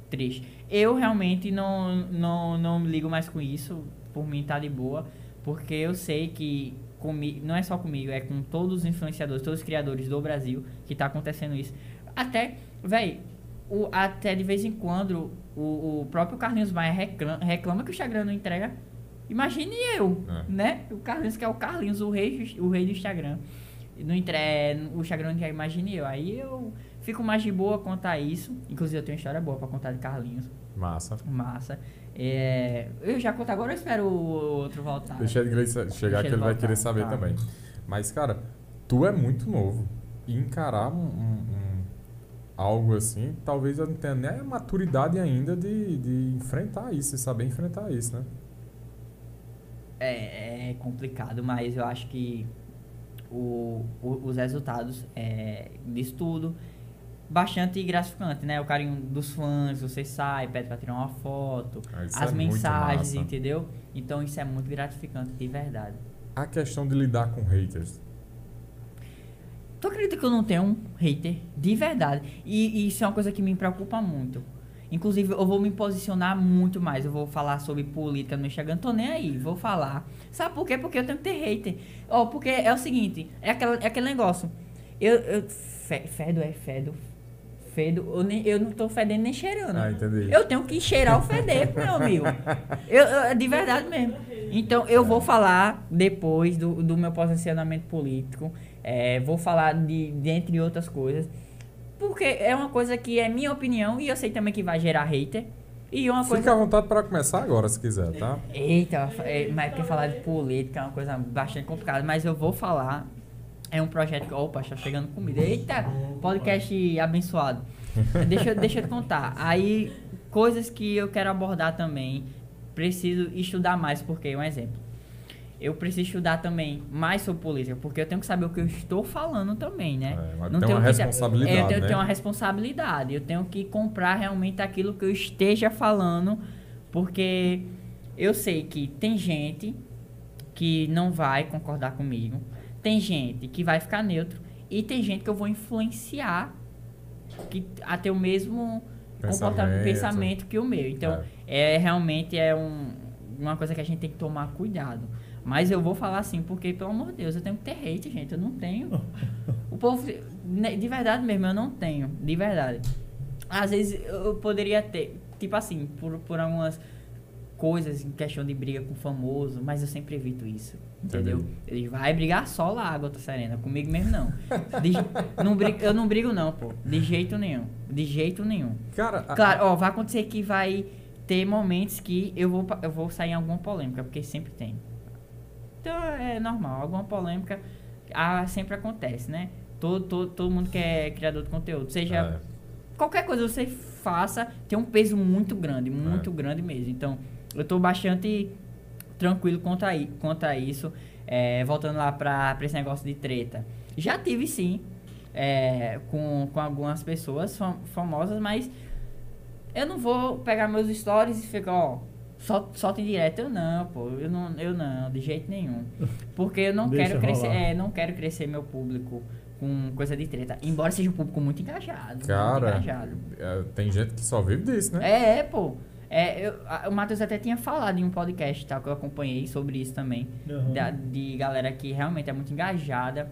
Triste. Eu realmente não, não, não me ligo mais com isso. Por mim tá de boa. Porque eu sei que comigo, não é só comigo, é com todos os influenciadores, todos os criadores do Brasil que tá acontecendo isso. Até, véi, o, até de vez em quando o, o próprio Carlinhos Maia reclama, reclama que o Instagram não entrega. Imagine eu, É. né? O Carlinhos, que é o Carlinhos, o rei, o rei do Instagram. Não entre, o Instagram não entrega, imagine eu. Aí eu fico mais de boa a isso. Inclusive eu tenho uma história boa pra contar de Carlinhos. Massa. Massa. É, eu já conto agora, eu espero o outro voltar. Deixa ele chegar ele que ele vai voltar, querer saber tá. também. Mas, cara, tu é muito novo. E encarar um, um- um- algo assim, talvez eu não tenha nem a maturidade ainda de, de enfrentar isso, e saber enfrentar isso, né? É, é complicado, mas eu acho que o, o- os resultados é, disso tudo bastante gratificante, né? O carinho dos fãs, você sai, pede pra tirar uma foto, Ah, as é mensagens, entendeu? Então isso é muito gratificante, de verdade. A questão de lidar com haters. Tu acredita que eu não tenho um hater? De verdade. E, e isso é uma coisa que me preocupa muito. Inclusive, eu vou me posicionar muito mais. Eu vou falar sobre política no Instagram. Tô nem aí, vou falar. Sabe por quê? Porque eu tenho que ter hater. Ó, porque é o seguinte: é, aquela, é aquele negócio. Eu. eu fe- fedo é fedo. Fedo. Eu, nem, eu não tô fedendo nem cheirando. Ah, entendi. Eu tenho que cheirar o feder, meu amigo. Eu, eu- de verdade mesmo. Então, eu vou falar depois do, do meu posicionamento político. É, vou falar de, de entre outras coisas. Porque é uma coisa que é minha opinião e eu sei também que vai gerar hater. E uma coisa. Fica à vontade para começar agora, se quiser, tá? Eita, é, mas porque falar de política é uma coisa bastante complicada, mas eu vou falar. É um projeto que. Opa, está chegando comida. Eita, podcast abençoado. deixa, eu- deixa eu te contar. Aí, coisas que eu quero abordar também. Preciso estudar mais, porque, um exemplo. Eu preciso estudar também mais sobre política, porque eu tenho que saber o que eu estou falando também, né? É, mas Não tem tenho uma que- responsabilidade, É, eu tenho, né? tenho uma responsabilidade. Eu tenho que comprar realmente aquilo que eu esteja falando, porque eu sei que tem gente que não vai concordar comigo, tem gente que vai ficar neutro e tem gente que eu vou influenciar que a ter o mesmo comportamento, Pensamento. pensamento que o meu. Então, é, realmente é um, uma coisa que a gente tem que tomar cuidado. Mas eu vou falar assim, porque, pelo amor de Deus, eu tenho que ter hate, gente. Eu não tenho. O povo, né, de verdade mesmo, eu não tenho. De verdade. Às vezes eu poderia ter, tipo assim, por, por algumas coisas em questão de briga com famoso, mas eu sempre evito isso. Entendeu? Entendi. Ele vai brigar só lá, Gota Serena. Comigo mesmo não. De- não brigo- eu não brigo não, pô. De jeito nenhum. De jeito nenhum. Cara, a- Claro, ó, vai acontecer que vai ter momentos que eu vou, eu vou sair em alguma polêmica, porque sempre tem. Então é normal, alguma polêmica ah, sempre acontece, né? Todo, todo, todo mundo que é criador de conteúdo, seja é, qualquer coisa que você faça tem um peso muito grande, muito É. grande mesmo. Então, eu tô bastante tranquilo quanto a, quanto a isso. É, voltando lá pra, pra esse negócio de treta. Já tive sim, é, com, com algumas pessoas fam- famosas, mas eu não vou pegar meus stories e ficar, ó, sol- solta em direto. Eu não, pô, eu não, eu não, de jeito nenhum. Porque eu não Deixa quero crescer, é, não quero crescer meu público com coisa de treta. Embora seja um público muito engajado. muito cara, engajado. é, tem gente que só vive disso, né? É, é, pô. É, eu- a- o Matheus até tinha falado em um podcast tá, que eu acompanhei sobre isso também. Uhum. da- de galera que realmente é muito engajada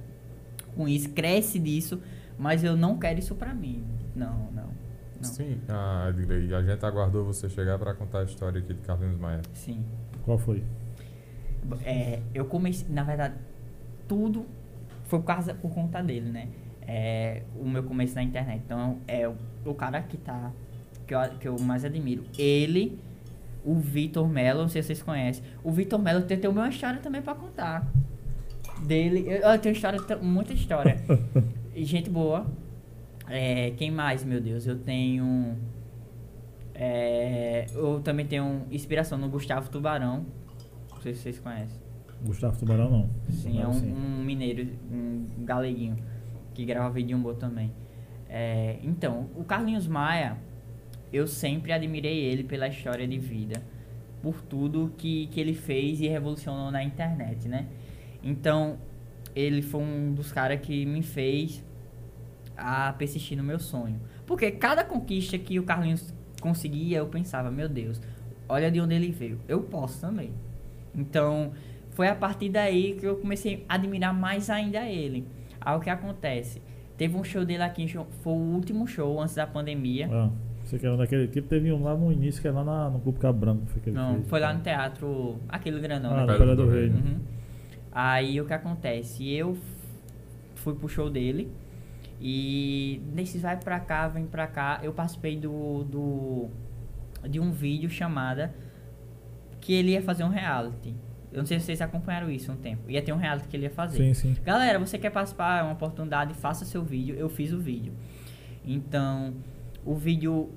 com isso, cresce disso, mas eu não quero isso pra mim. Não, não. Não. Sim, ah, Edgley, a gente aguardou você chegar pra contar a história aqui de Carlinhos Maia. Sim. Qual foi? É, eu comecei, na verdade, tudo foi por, causa, por conta dele, né? É, o meu começo na internet. Então, é o, o cara que tá. Que eu, que eu mais admiro. Ele, o Vitor Mello, não sei se vocês conhecem. O Vitor Mello tem, tem uma história também pra contar. Dele. Eu, eu tenho história, muita história. Gente boa. É, quem mais, meu Deus? Eu tenho. é, eu também tenho inspiração no Gustavo Tubarão. Não sei se vocês conhecem. Gustavo Tubarão não. Sim, é um, sim. um mineiro, um galeguinho, que grava vídeo um também. É, então, o Carlinhos Maia, eu sempre admirei ele pela história de vida, por tudo que, que ele fez e revolucionou na internet, né? Então, ele foi um dos caras que me fez a persistir no meu sonho. Porque cada conquista que o Carlinhos conseguia, eu pensava, meu Deus, olha de onde ele veio, eu posso também. Então, foi a partir daí que eu comecei a admirar mais ainda ele. Aí o que acontece? Teve um show dele aqui, foi o último show antes da pandemia. Ah, você quer daquele que teve um lá no início, que é lá na- no Clube Cabo Branco. Foi que Não, fez. foi lá no teatro, aquele grandão, Ah, né? na Pedra do do Rei. Né? Uhum. Aí o que acontece? Eu fui pro show dele e nesses vai pra cá, vem pra cá, eu participei do, do de um vídeo chamada que ele ia fazer um reality. Eu não sei se vocês acompanharam isso um tempo. Ia ter um reality que ele ia fazer. Sim, sim. Galera, você quer participar? É uma oportunidade, faça seu vídeo. Eu fiz o vídeo. Então, o vídeo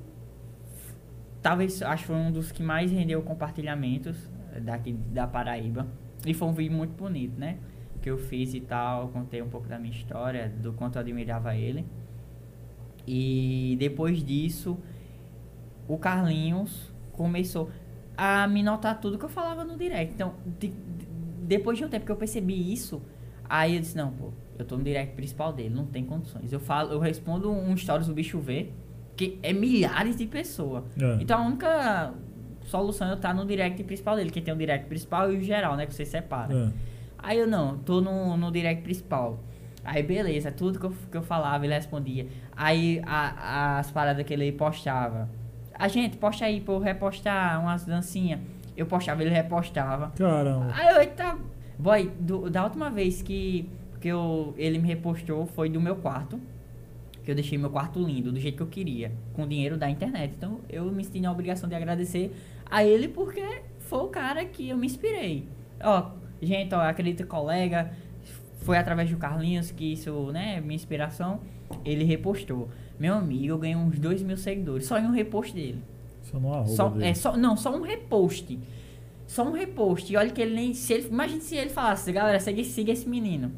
talvez acho foi um dos que mais rendeu compartilhamentos eh, daqui da Paraíba. E foi um vídeo muito bonito, né? Que eu fiz e tal, contei um pouco da minha história, do quanto eu admirava ele. E depois disso, o Carlinhos começou a me notar tudo que eu falava no direct. Então, de- de- depois de um tempo que eu percebi isso, aí eu disse, não, pô, eu tô no direct principal dele, não tem condições. Eu falo, eu respondo um stories do bicho ver, que é milhares de pessoas. É. Então a única solução é eu estar no direct principal dele, que tem o direct principal e o geral, né? Que você separa. É. Aí eu não, tô no, no direct principal. Aí beleza, tudo que eu, que eu falava ele respondia. Aí a- as paradas que ele postava. A gente, posta aí pra eu repostar umas dancinhas. Eu postava, ele repostava. Caramba. Aí eu, eita. Boy, do- da última vez que, que eu, ele me repostou foi do meu quarto. Que eu deixei meu quarto lindo, do jeito que eu queria. Com dinheiro da internet. Então eu me senti na obrigação de agradecer a ele porque foi o cara que eu me inspirei. Ó, gente, ó, acredita colega. Foi através do Carlinhos que isso, né, minha inspiração. Ele repostou. Meu amigo, eu ganhei uns 2 mil seguidores. Só em um repost dele. Só no arroba Só, dele. é, só, não, só um repost. Só um repost. E olha que ele nem. Se ele, imagine se ele falasse, galera, siga, siga esse menino.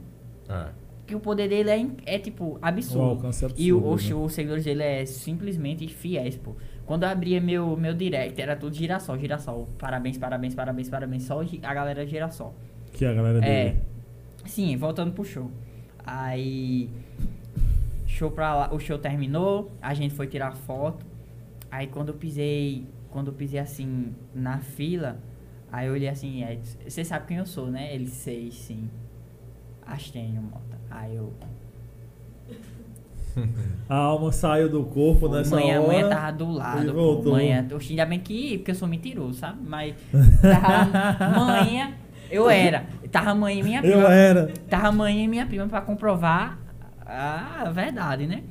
É. Que o poder dele é, é tipo, O absurdo. alcance é E o, absurdo, o- né? os seguidores dele é simplesmente fiéis, pô. Quando eu abria meu, meu direct, era tudo girassol, girassol. Parabéns, parabéns, parabéns, parabéns. Só a galera girassol. Que a galera É. dele. Sim, voltando pro show. Aí. Show pra lá, o show terminou, a gente foi tirar foto. Aí quando eu pisei. Quando eu pisei assim na fila, Aí eu olhei assim, você sabe quem eu sou, né? Ele, sei, sim. Astênio Mota. Aí eu, A alma saiu do corpo nessa Manhã, hora. manhã tava do lado. voltou. Manhã, oxe, ainda bem que. Porque eu sou mentiroso, sabe? Mas. Tava manhã. Eu era. Tava manhã e minha prima. Eu era. Tava manhã e minha prima pra comprovar a verdade, né?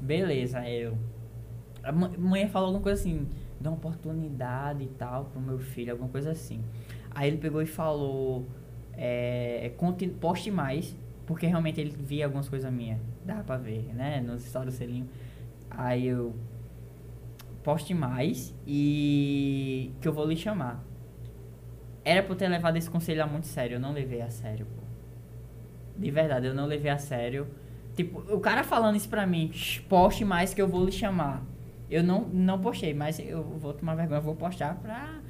Beleza, eu. A mãe falou alguma coisa assim, dá uma oportunidade e tal pro meu filho, alguma coisa assim. Aí ele pegou e falou, é, poste mais, porque realmente ele via algumas coisas minhas, dava pra ver, né? Nos stories do selinho. Aí eu, poste mais e que eu vou lhe chamar. Era pra eu ter levado esse conselho a muito sério, eu não levei a sério, pô. De verdade, eu não levei a sério. Tipo, o cara falando isso pra mim, "Shh, poste mais que eu vou lhe chamar. Eu não, não postei, mas eu vou tomar vergonha, eu vou postar pra.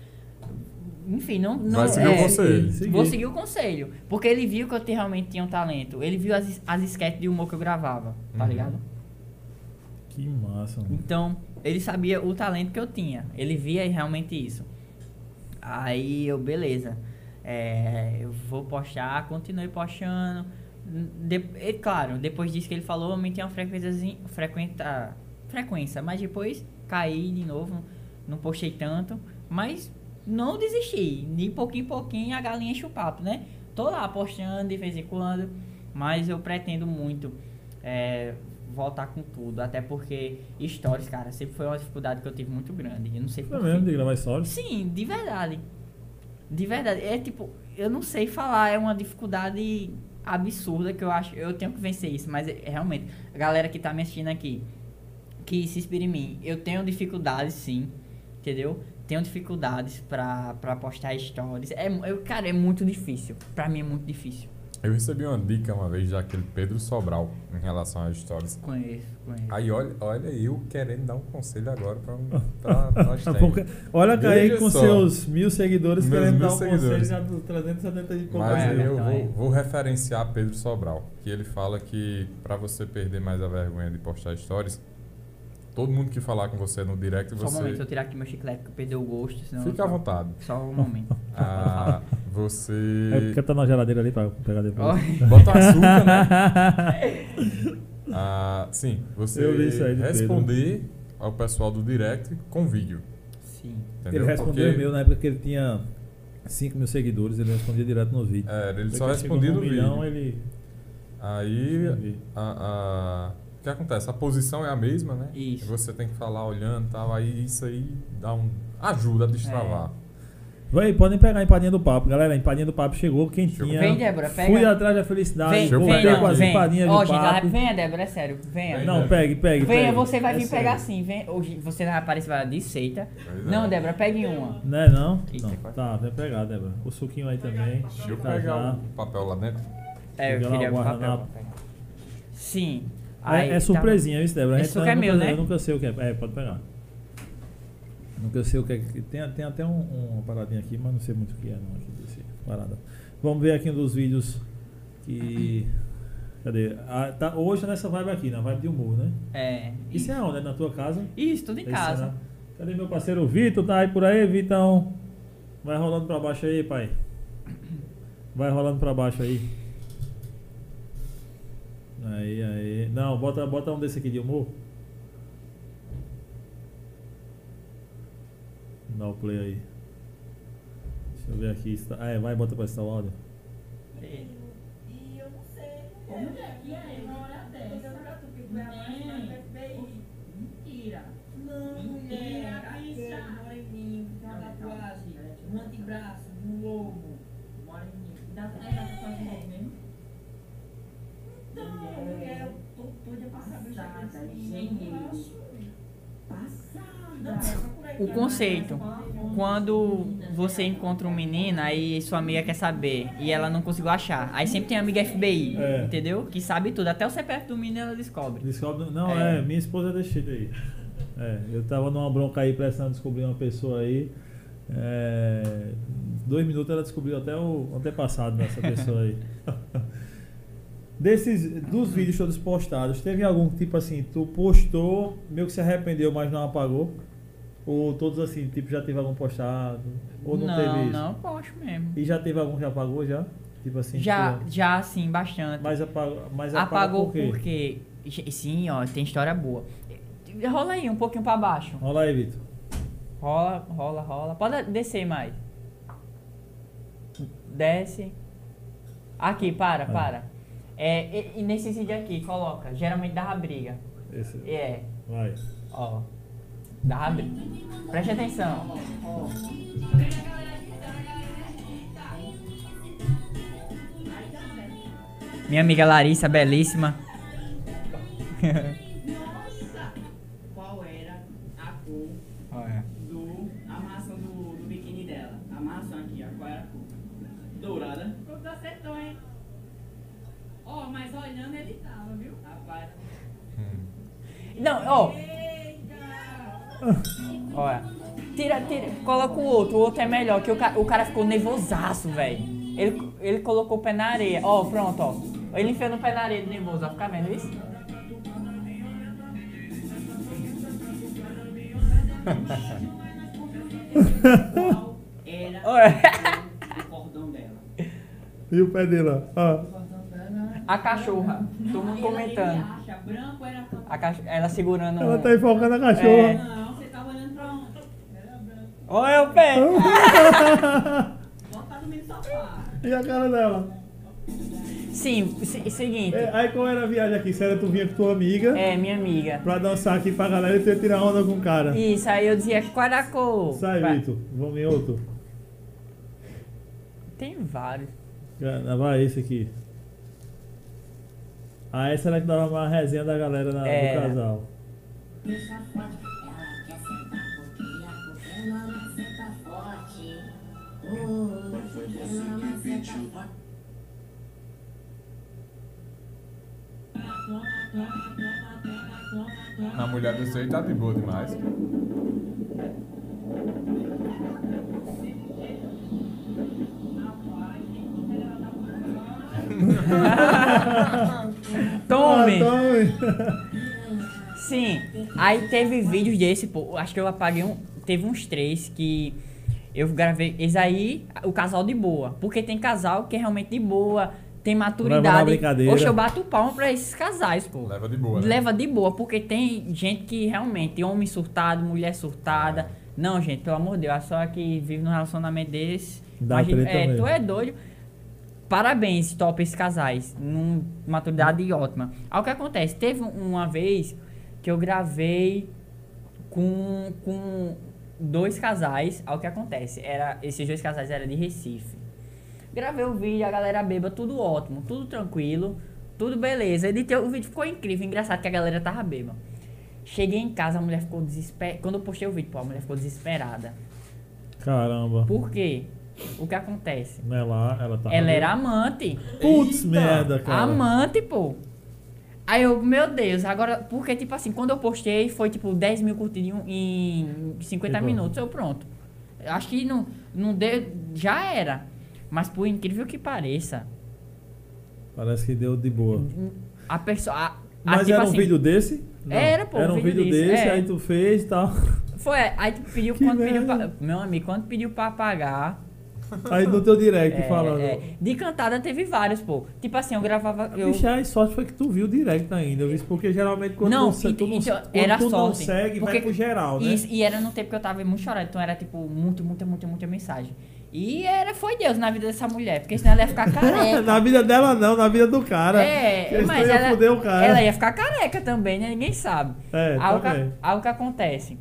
Enfim, não. não Vai seguir o é, conselho. Seguir. Vou seguir o conselho. Porque ele viu que eu te- realmente tinha um talento. Ele viu as, as sketches de humor que eu gravava, tá Uhum. ligado? Que massa, mano. Então, ele sabia o talento que eu tinha. Ele via realmente isso. Aí eu, beleza. É, eu vou postar, continuei postando. De, e, claro, depois disso que ele falou, eu aumentei uma frequência, frequenta, frequência, mas depois caí de novo, não postei tanto, mas não desisti. De pouquinho em pouquinho a galinha enche o papo, né? Tô lá postando de vez em quando, mas eu pretendo muito é, voltar com tudo, até porque stories, cara, sempre foi uma dificuldade que eu tive muito grande. Eu não sei Foi porquê. mesmo de gravar stories? Sim, de verdade. De verdade. É tipo, eu não sei falar, é uma dificuldade absurda que eu acho. Eu tenho que vencer isso, mas é, realmente, a galera que tá me assistindo aqui, que se inspira em mim, eu tenho dificuldades sim, entendeu? Tenho dificuldades pra, pra postar stories. É, eu, cara, é muito difícil. Pra mim é muito difícil. Eu recebi uma dica uma vez daquele Pedro Sobral em relação às stories. Conheço, conheço. Aí olha, olha eu querendo dar um conselho agora pra, pra, pra Daqui a pouco- Olha Kaique com só. seus mil seguidores Meus querendo mil dar um conselho seguidores. já dos 370 e pouco. Mas É, eu então é. vou, vou referenciar Pedro Sobral, que ele fala que pra você perder mais a vergonha de postar stories, todo mundo que falar com você no direct, Só um momento, você eu tirar aqui meu chiclete que eu perdi o gosto, senão. fica eu à só- vontade. Só um momento. Ah, É você porque tá na geladeira ali pra pegar depois. Bota açúcar, né? Ah, sim, você Eu vi isso aí de Pedro. responder ao pessoal do direct com vídeo. Sim. Entendeu? Ele respondeu Porque, e-mail na época que ele tinha 5 mil seguidores, ele respondia direto no vídeo. é, ele só Depois respondia no no vídeo. milhão, ele. Aí, a, que acontece? A posição é a mesma, né? Isso. Você tem que falar olhando e tal, aí isso aí dá um... ajuda a destravar. Vai, podem pegar a empadinha do papo, galera. A empadinha do papo chegou quentinha. Vem, Débora, pega. Fui atrás da felicidade. Vem, voltei pegar com as vem. empadinhas Ó, do gente, ela- papo. venha, Débora, é sério. Venha. Vem, Não, pegue, pegue. Venha, pegue. você vai É vir sério. pegar sim. Vem. Hoje você vai aparecer vai de seita. É. Não, Débora, pegue uma. Não é não? Eita, não. Tá, vem pegar, Débora. O suquinho aí também. Deixa eu Tá pegar já. o papel lá dentro. É, eu queria o papel. Sim. É, Aí, é tá- surpresinha, isso, Débora. Esse gente suco é nunca, meu, né? Eu nunca sei o que é. É, pode pegar. Nunca sei o que é. Tem, tem até um, uma paradinha aqui, mas não sei muito o que é não aqui desse parada. Vamos ver aqui um dos vídeos que. Cadê? Ah, tá, hoje é nessa vibe aqui, na vibe de humor, né? É. Isso é onde? É na tua casa? Isso, tudo em Esse casa. é na- Cadê meu parceiro Vitor? Tá aí por aí, Vitão? Vai rolando pra baixo aí, pai. Vai rolando pra baixo aí. Aí, aí. Não, bota, bota um desse aqui de humor. Dá o play aí. Deixa eu ver aqui. Ah, é, vai, bota pra estar o áudio. É. E eu não sei. Como é que é? Uma hora dessa. FBI. Mentira. Não, mulher. Com uma tatuagem, um antebraço, um lobo. Dá pra dar pra fazer mesmo? Não, mulher, o Passada. Passada. O conceito. Quando você encontra um menino, aí sua amiga quer saber e ela não conseguiu achar. Aí sempre tem amiga FBI, É. entendeu? Que sabe tudo. Até o CPF do menino ela descobre. Descobre. Não, é, É. minha esposa deixou aí. É, eu tava numa bronca aí precisando descobrir uma pessoa aí. É, dois minutos ela descobriu até o antepassado dessa pessoa aí. Desses, dos vídeos todos postados, teve algum tipo assim, tu postou, meio que se arrependeu, mas não apagou? Ou todos assim, tipo, já teve algum postado? Ou não, não, teve isso? não, posto mesmo. E já teve algum que apagou já? Tipo assim. Já, já sim, bastante. Mas apagou, mas Apagou por quê? porque. Sim, ó, tem história boa. Rola aí um pouquinho pra baixo. Rola aí, Vitor. Rola, rola, rola. Pode descer mais. Desce. Aqui, para, para. É, e, e nesse vídeo aqui, coloca. Geralmente dava briga. Esse. É, Vai. ó. Dava briga. Preste atenção. Minha amiga Larissa, belíssima. Ó, mas olhando ele tava, viu? Rapaz. Não, ó. Eita! Olha. Tira, tira. Coloca o outro. O outro é melhor. Que o, ca- o cara ficou nervosaço, velho. Ele, ele colocou o pé na areia. Ó, pronto, ó. Ele enfiou no pé na areia de nervoso. Ó, fica vendo isso? Qual era o cordão dela? E o pé dele, ó. A cachorra. Todo mundo comentando. Acha branco era branco. A cach... Ela segurando. Ela tá enfocando a cachorra. É. Não, você tava olhando pra onde? Era branco. Olha o pé. Bota pra dormir no sofá. E a cara dela? Sim, se- seguinte. É, aí qual era a viagem aqui? Sério, tu vinha com tua amiga É, minha amiga. pra dançar aqui pra galera e tu ia tirar onda com o cara. Isso, aí eu dizia qual era a cor. Sai, Vai. Vitor. Vamos em outro. Tem vários. Ah, Vai esse aqui. Ah, essa era que dava uma resenha da galera na, É. do casal. Na mulher do seu tá de boa demais. Tome! Ah, tome. Sim, aí teve vídeos desse, pô. Acho que eu apaguei um. Teve uns três que eu gravei. Esse aí, o casal de boa. Porque tem casal que é realmente de boa, tem maturidade. Poxa, eu bato palma pra esses casais, pô. Leva de boa, né? Leva de boa, porque tem gente que realmente, homem surtado, mulher surtada. É. Não, gente, pelo amor de Deus, a só que vive num relacionamento desse. Dá Imagina- é, mesmo. tu é doido. Parabéns, top esses casais. Num maturidade ótima. Aí o que acontece? Teve uma vez que eu gravei com, com dois casais. Aí o que acontece? Era, esses dois casais eram de Recife. Gravei o vídeo, a galera beba, tudo ótimo, tudo tranquilo, tudo beleza. Editei, o vídeo ficou incrível, engraçado que a galera tava beba. Cheguei em casa, a mulher ficou desesperada. Quando eu postei o vídeo, pô, a mulher ficou desesperada. Caramba. Por quê? O que acontece? Ela, ela tá. Ela era amante. Putz, merda, cara. Amante, pô. Aí eu, meu Deus, agora, porque tipo assim, quando eu postei foi tipo 10 mil curtidas em, em 50 E pronto. minutos, eu pronto. Acho que não, não deu, já era. Mas por incrível que pareça, Parece que deu de boa. a pessoa. a- a, Mas tipo era um assim, vídeo desse? Não. Era, pô, Era um vídeo vídeo desse, desse, é. aí tu fez e tal. Foi, aí tu pediu, Que quando pediu pra, merda. Meu amigo, quando pediu pra pagar. Aí no teu direct é, falando. é, de cantada teve vários, pô. Tipo assim, eu gravava. Eu, Bicho, a sorte foi que tu viu direct ainda, eu disse, porque geralmente quando Não, você, tu não, então, quando era tu não sorte, segue, vai porque- pro geral, né? Isso, e era no tempo que eu tava muito chorando, então era tipo muito, muita, muita, muita mensagem. E era, foi Deus na vida dessa mulher, porque senão ela ia ficar careca. na vida dela não, na vida do cara. É, mas ia ela, o cara. ela ia ficar careca também, né? Ninguém sabe. É, aí, o que, também. aí o que acontece?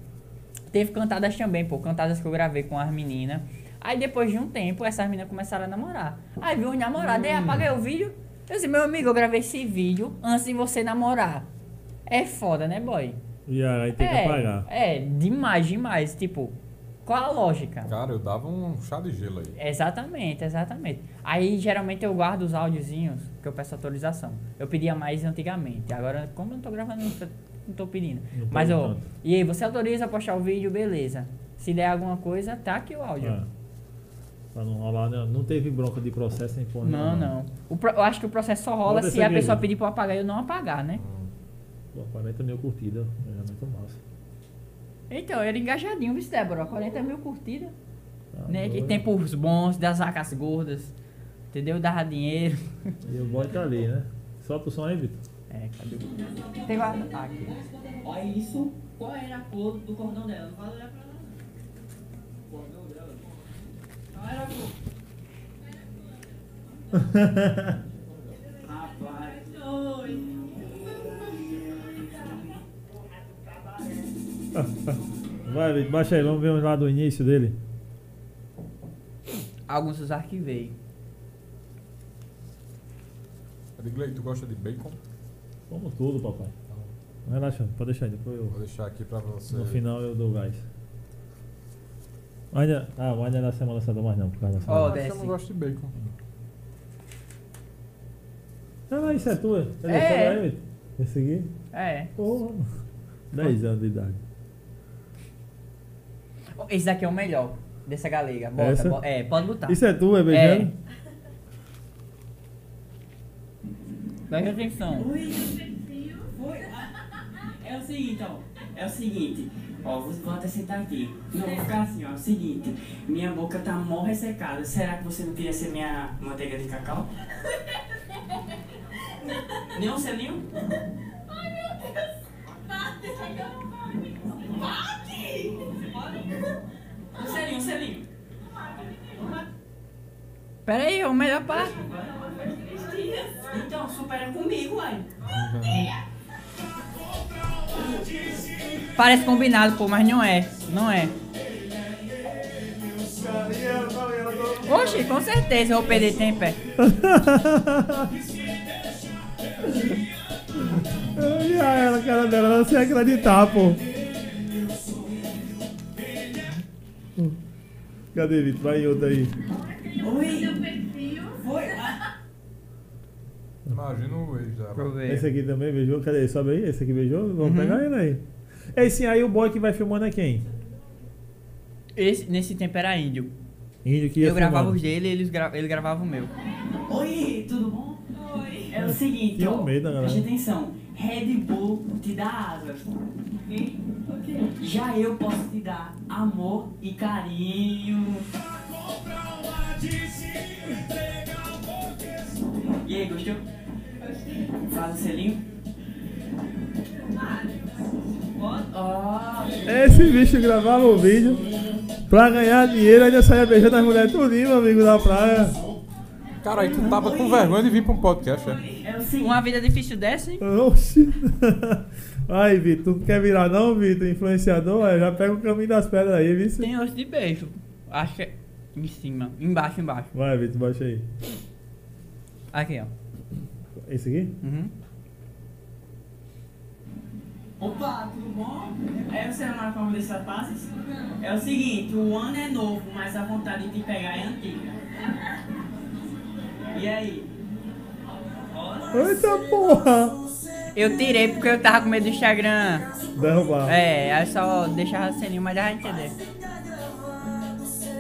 Teve cantadas também, pô, cantadas que eu gravei com as meninas. Aí depois de um tempo, essas meninas começaram a namorar. Aí viu um namorado, Hum. aí apaguei o vídeo. Eu disse, meu amigo, eu gravei esse vídeo antes de você namorar. É foda, né, boy? E aí tem que é, apagar. É, demais, demais. Tipo, qual a lógica? Cara, eu dava um chá de gelo aí. Exatamente, exatamente. Aí geralmente eu guardo os áudiozinhos que eu peço autorização. Eu pedia mais antigamente. Agora, como eu não tô gravando, não tô, não tô pedindo. Não Mas, ó, e aí, você autoriza a postar o vídeo, beleza. Se der alguma coisa, tá aqui o áudio. É. Pra não rolar, né? não teve bronca de processo nem porra Não, não. O pro- eu acho que o processo só rola se a pessoa pedir pra eu apagar e eu não apagar, né? Pô, 40 mil curtidas, é muito massa. Então, era engajadinho, viu, Débora? 40 mil curtidas. Tá né? Que doido. tem pros bons, das vacas gordas. Entendeu? Dava dinheiro. E o boy tá ali, né? Solta o som aí, Vitor. É, cadê? Tem guarda. Ah, aqui. Olha isso. Qual era a cor do cordão dela? Não olhar pra lá. Cordão dela. Qual era a cor? Rapaz. Vai, Vitor, baixa aí, vamos ver lá do início dele. Alguns os arquivei. Edgley, tu gosta de bacon? Como tudo, papai. Relaxa, pode deixar aí, depois eu. Vou deixar aqui pra você. No final eu dou gás. Ainda, ah, mas ainda é na Semana Santa mais não, por causa da Ó, semana. Eu desce. não gosto de bacon. Ah, isso é tua? É. Vitor? Esse aqui? É. Porra. 10 anos de idade. Esse daqui é o melhor. Dessa galega. Bota, Essa? bo- É, pode botar. Isso é tu, é beijando? Presta atenção. Foi. É o seguinte, ó. É o seguinte. Ó, vou, vou até sentar aqui. Não, vou ficar assim, ó. O seguinte. Minha boca tá mó ressecada. Será que você não queria ser minha manteiga de cacau? Nem um selinho? Um selinho, um selinho. Pera aí, é o melhor parte. Então, supera comigo, uai. Parece combinado, pô, mas não é. Não é. Oxe, com certeza eu vou perder tempo, é. Olha ela, cara dela, não sei acreditar, pô. Cadê, Vitor? Vai outro aí. Oi. Foi. Imagina o ex dela. Esse aqui também beijou. Cadê? Sobe aí. Esse aqui beijou. Vamos Uhum. pegar ele aí. Esse aí, o boy que vai filmando é quem? Esse, nesse tempo era índio. Índio que ia Eu gravava filmando. os dele e eles gra ele gravava o meu. Oi, tudo bom? Oi. É o seguinte, ó. um medo. Preste atenção. Red Bull te dá asas. Ok? Já eu posso te dar amor e carinho. E aí, gostou? Faz o selinho. Ó, Esse bicho gravava o vídeo pra ganhar dinheiro, ainda saía beijando as mulheres tudinho, meu amigo da praia. Cara, aí tu tava com vergonha de vir pra um podcast, é? é. Uma vida difícil dessa, hein? Oxi. Aí, Vitor, tu não quer virar não, Vitor? Influenciador? É, já pega o caminho das pedras aí, viu? Tem osso de beijo. Acho que é em cima. Embaixo, embaixo. Vai, Vitor, baixa aí. Aqui, ó. Esse aqui? Uhum. Opa, tudo bom? É você namora com a mulher de passes? É o seguinte, o ano é novo, mas a vontade de te pegar é antiga. E aí? Eita porra! Eu tirei porque eu tava com medo do Instagram. Derrubar. É, aí só deixava selinho, mas já vai entender.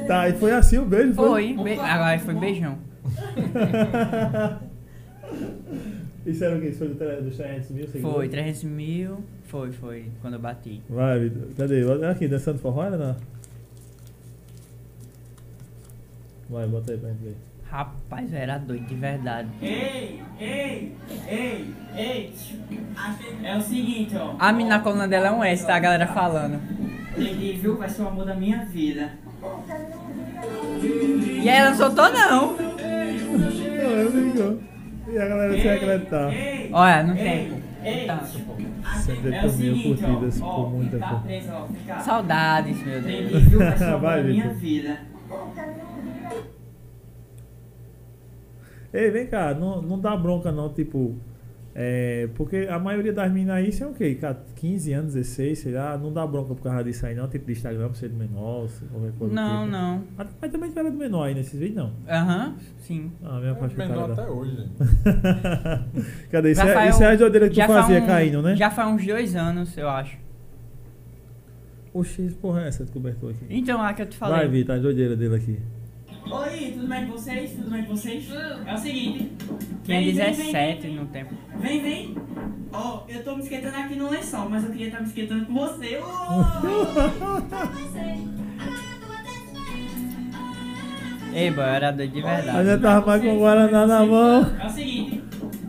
Tá, e foi assim o beijo? Foi, be agora foi beijão. Isso era o quê? Isso foi do dos 300 mil seguidores? Foi, 300 mil. Foi, foi, quando eu bati. Vai. Cadê? Olha Aqui, dançando forró, não? Vai, bota aí pra gente ver. Rapaz, eu era doido de verdade. Ei, ei, ei, ei. É o seguinte, ó. A menina na coluna dela é um S, tá a galera falando. Entendi, viu? Vai ser o amor da minha vida. E aí ela não soltou não. Não, eu digo. E a galera sem acreditar. Olha, não tem. ei. Tanto, pô. 78 mil curtidas ó, por muita tá coisa. Saudades, meu Deus. Vai minha vida. Ei, vem cá, não, não dá bronca não, tipo. É, porque a maioria das meninas aí são o quê? Ca- 15 anos, 16, sei lá, não dá bronca por causa disso aí não, tipo de Instagram pra ser do menor, qualquer coisa Não, tipo. não. Mas, mas também tu era do menor aí nesses vídeos, não. Aham, sim. Ah, minha É faixa menor até hoje. Cadê? Isso, é, isso é a jodeira que tu fazia um- caindo, né? Já faz uns dois anos, eu acho. Oxi, porra é essa que cobertor aqui? Então, a que eu te falei. Vai, Vitor, a jodeira dele aqui. Oi, tudo bem com vocês? Tudo bem com vocês? É o seguinte. Tinha vem, vem, vem, 17 vem, no tempo. Vem, vem. Ó, eu tô me esquentando aqui no lençol, mas eu queria estar me esquentando com você. Ei, boy, eu era doido de verdade. A gente tava mais com o Guaraná na mão. É o seguinte.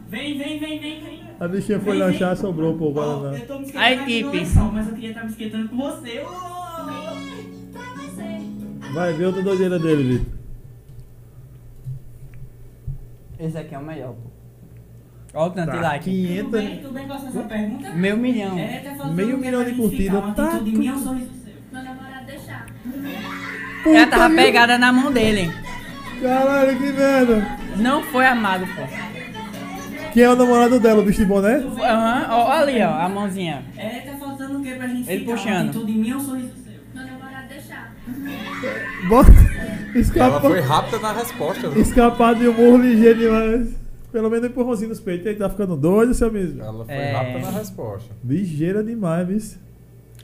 Vem, vem, vem, vem, vem. A bichinha foi lanchar, sobrou pô, o Ó, Guaraná. eu tô me A esquentando aqui no equipe. lençol, mas eu queria estar me esquentando com você. Ô! Vai ver outra doideira dele, Vitor. Esse aqui é o melhor, pô. Olha o tanto de Tá, like. 500. Tudo bem, tudo bem com essa pergunta? Meu milhão. É, tá falando Meio milhão de curtidas, tá? um sorriso seu. Meu namorado deixar. Ela tava pegada na mão dele. Caralho, que merda. Não foi amado, pô. Quem é o namorado dela, o bicho de boné? Aham, ó, ó ali, ó, a mãozinha. É, tá faltando o que pra gente Ele ficar? puxando. Uma atitude minha, um sorriso seu. Meu namorado deixar. Bota. Ela Escapa... foi rápida na resposta, viu? Escapar de humor ligeiro demais. Pelo menos um empurrãozinho nos peitos. Ele tá ficando doido, seu amigo. Ela foi É. rápida na resposta. Ligeira demais, bicho.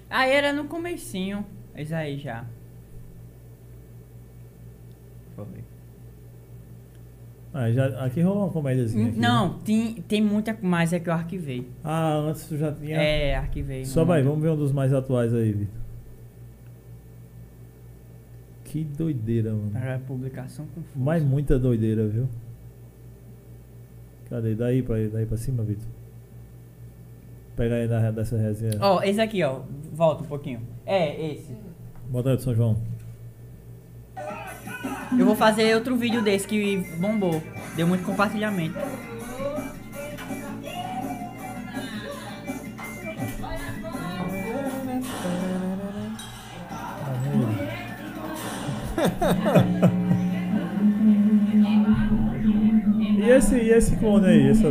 Aí era no comecinho. Esse aí já. Ver. Ah, já, aqui rolou uma comédiazinha. Aqui, né? Não, tem, tem muita mais é que eu arquivei. Ah, antes tu já tinha. É, arquivei. Só vai, vamos ver um dos mais atuais aí, Vitor. Que doideira, mano. Era publicação com força. Mas muita doideira, viu? Cadê? Daí pra, daí pra cima, Vitor. Pega aí da, dessa resenha. Ó, esse aqui, ó. Volta um pouquinho. É, esse. Bota aí do São João. Eu vou fazer outro vídeo desse que bombou. Deu muito compartilhamento. E esse, e esse clone aí? Essa.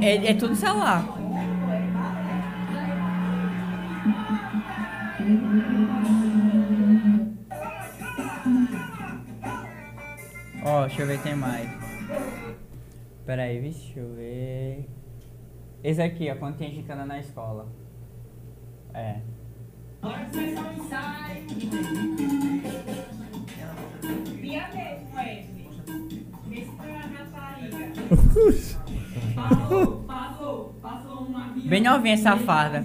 É, é tudo celular. Ó, deixa eu ver, tem mais. Pera aí, deixa eu ver. Esse aqui, ó, quando tem gincana na escola. É. Bem novinha, safada.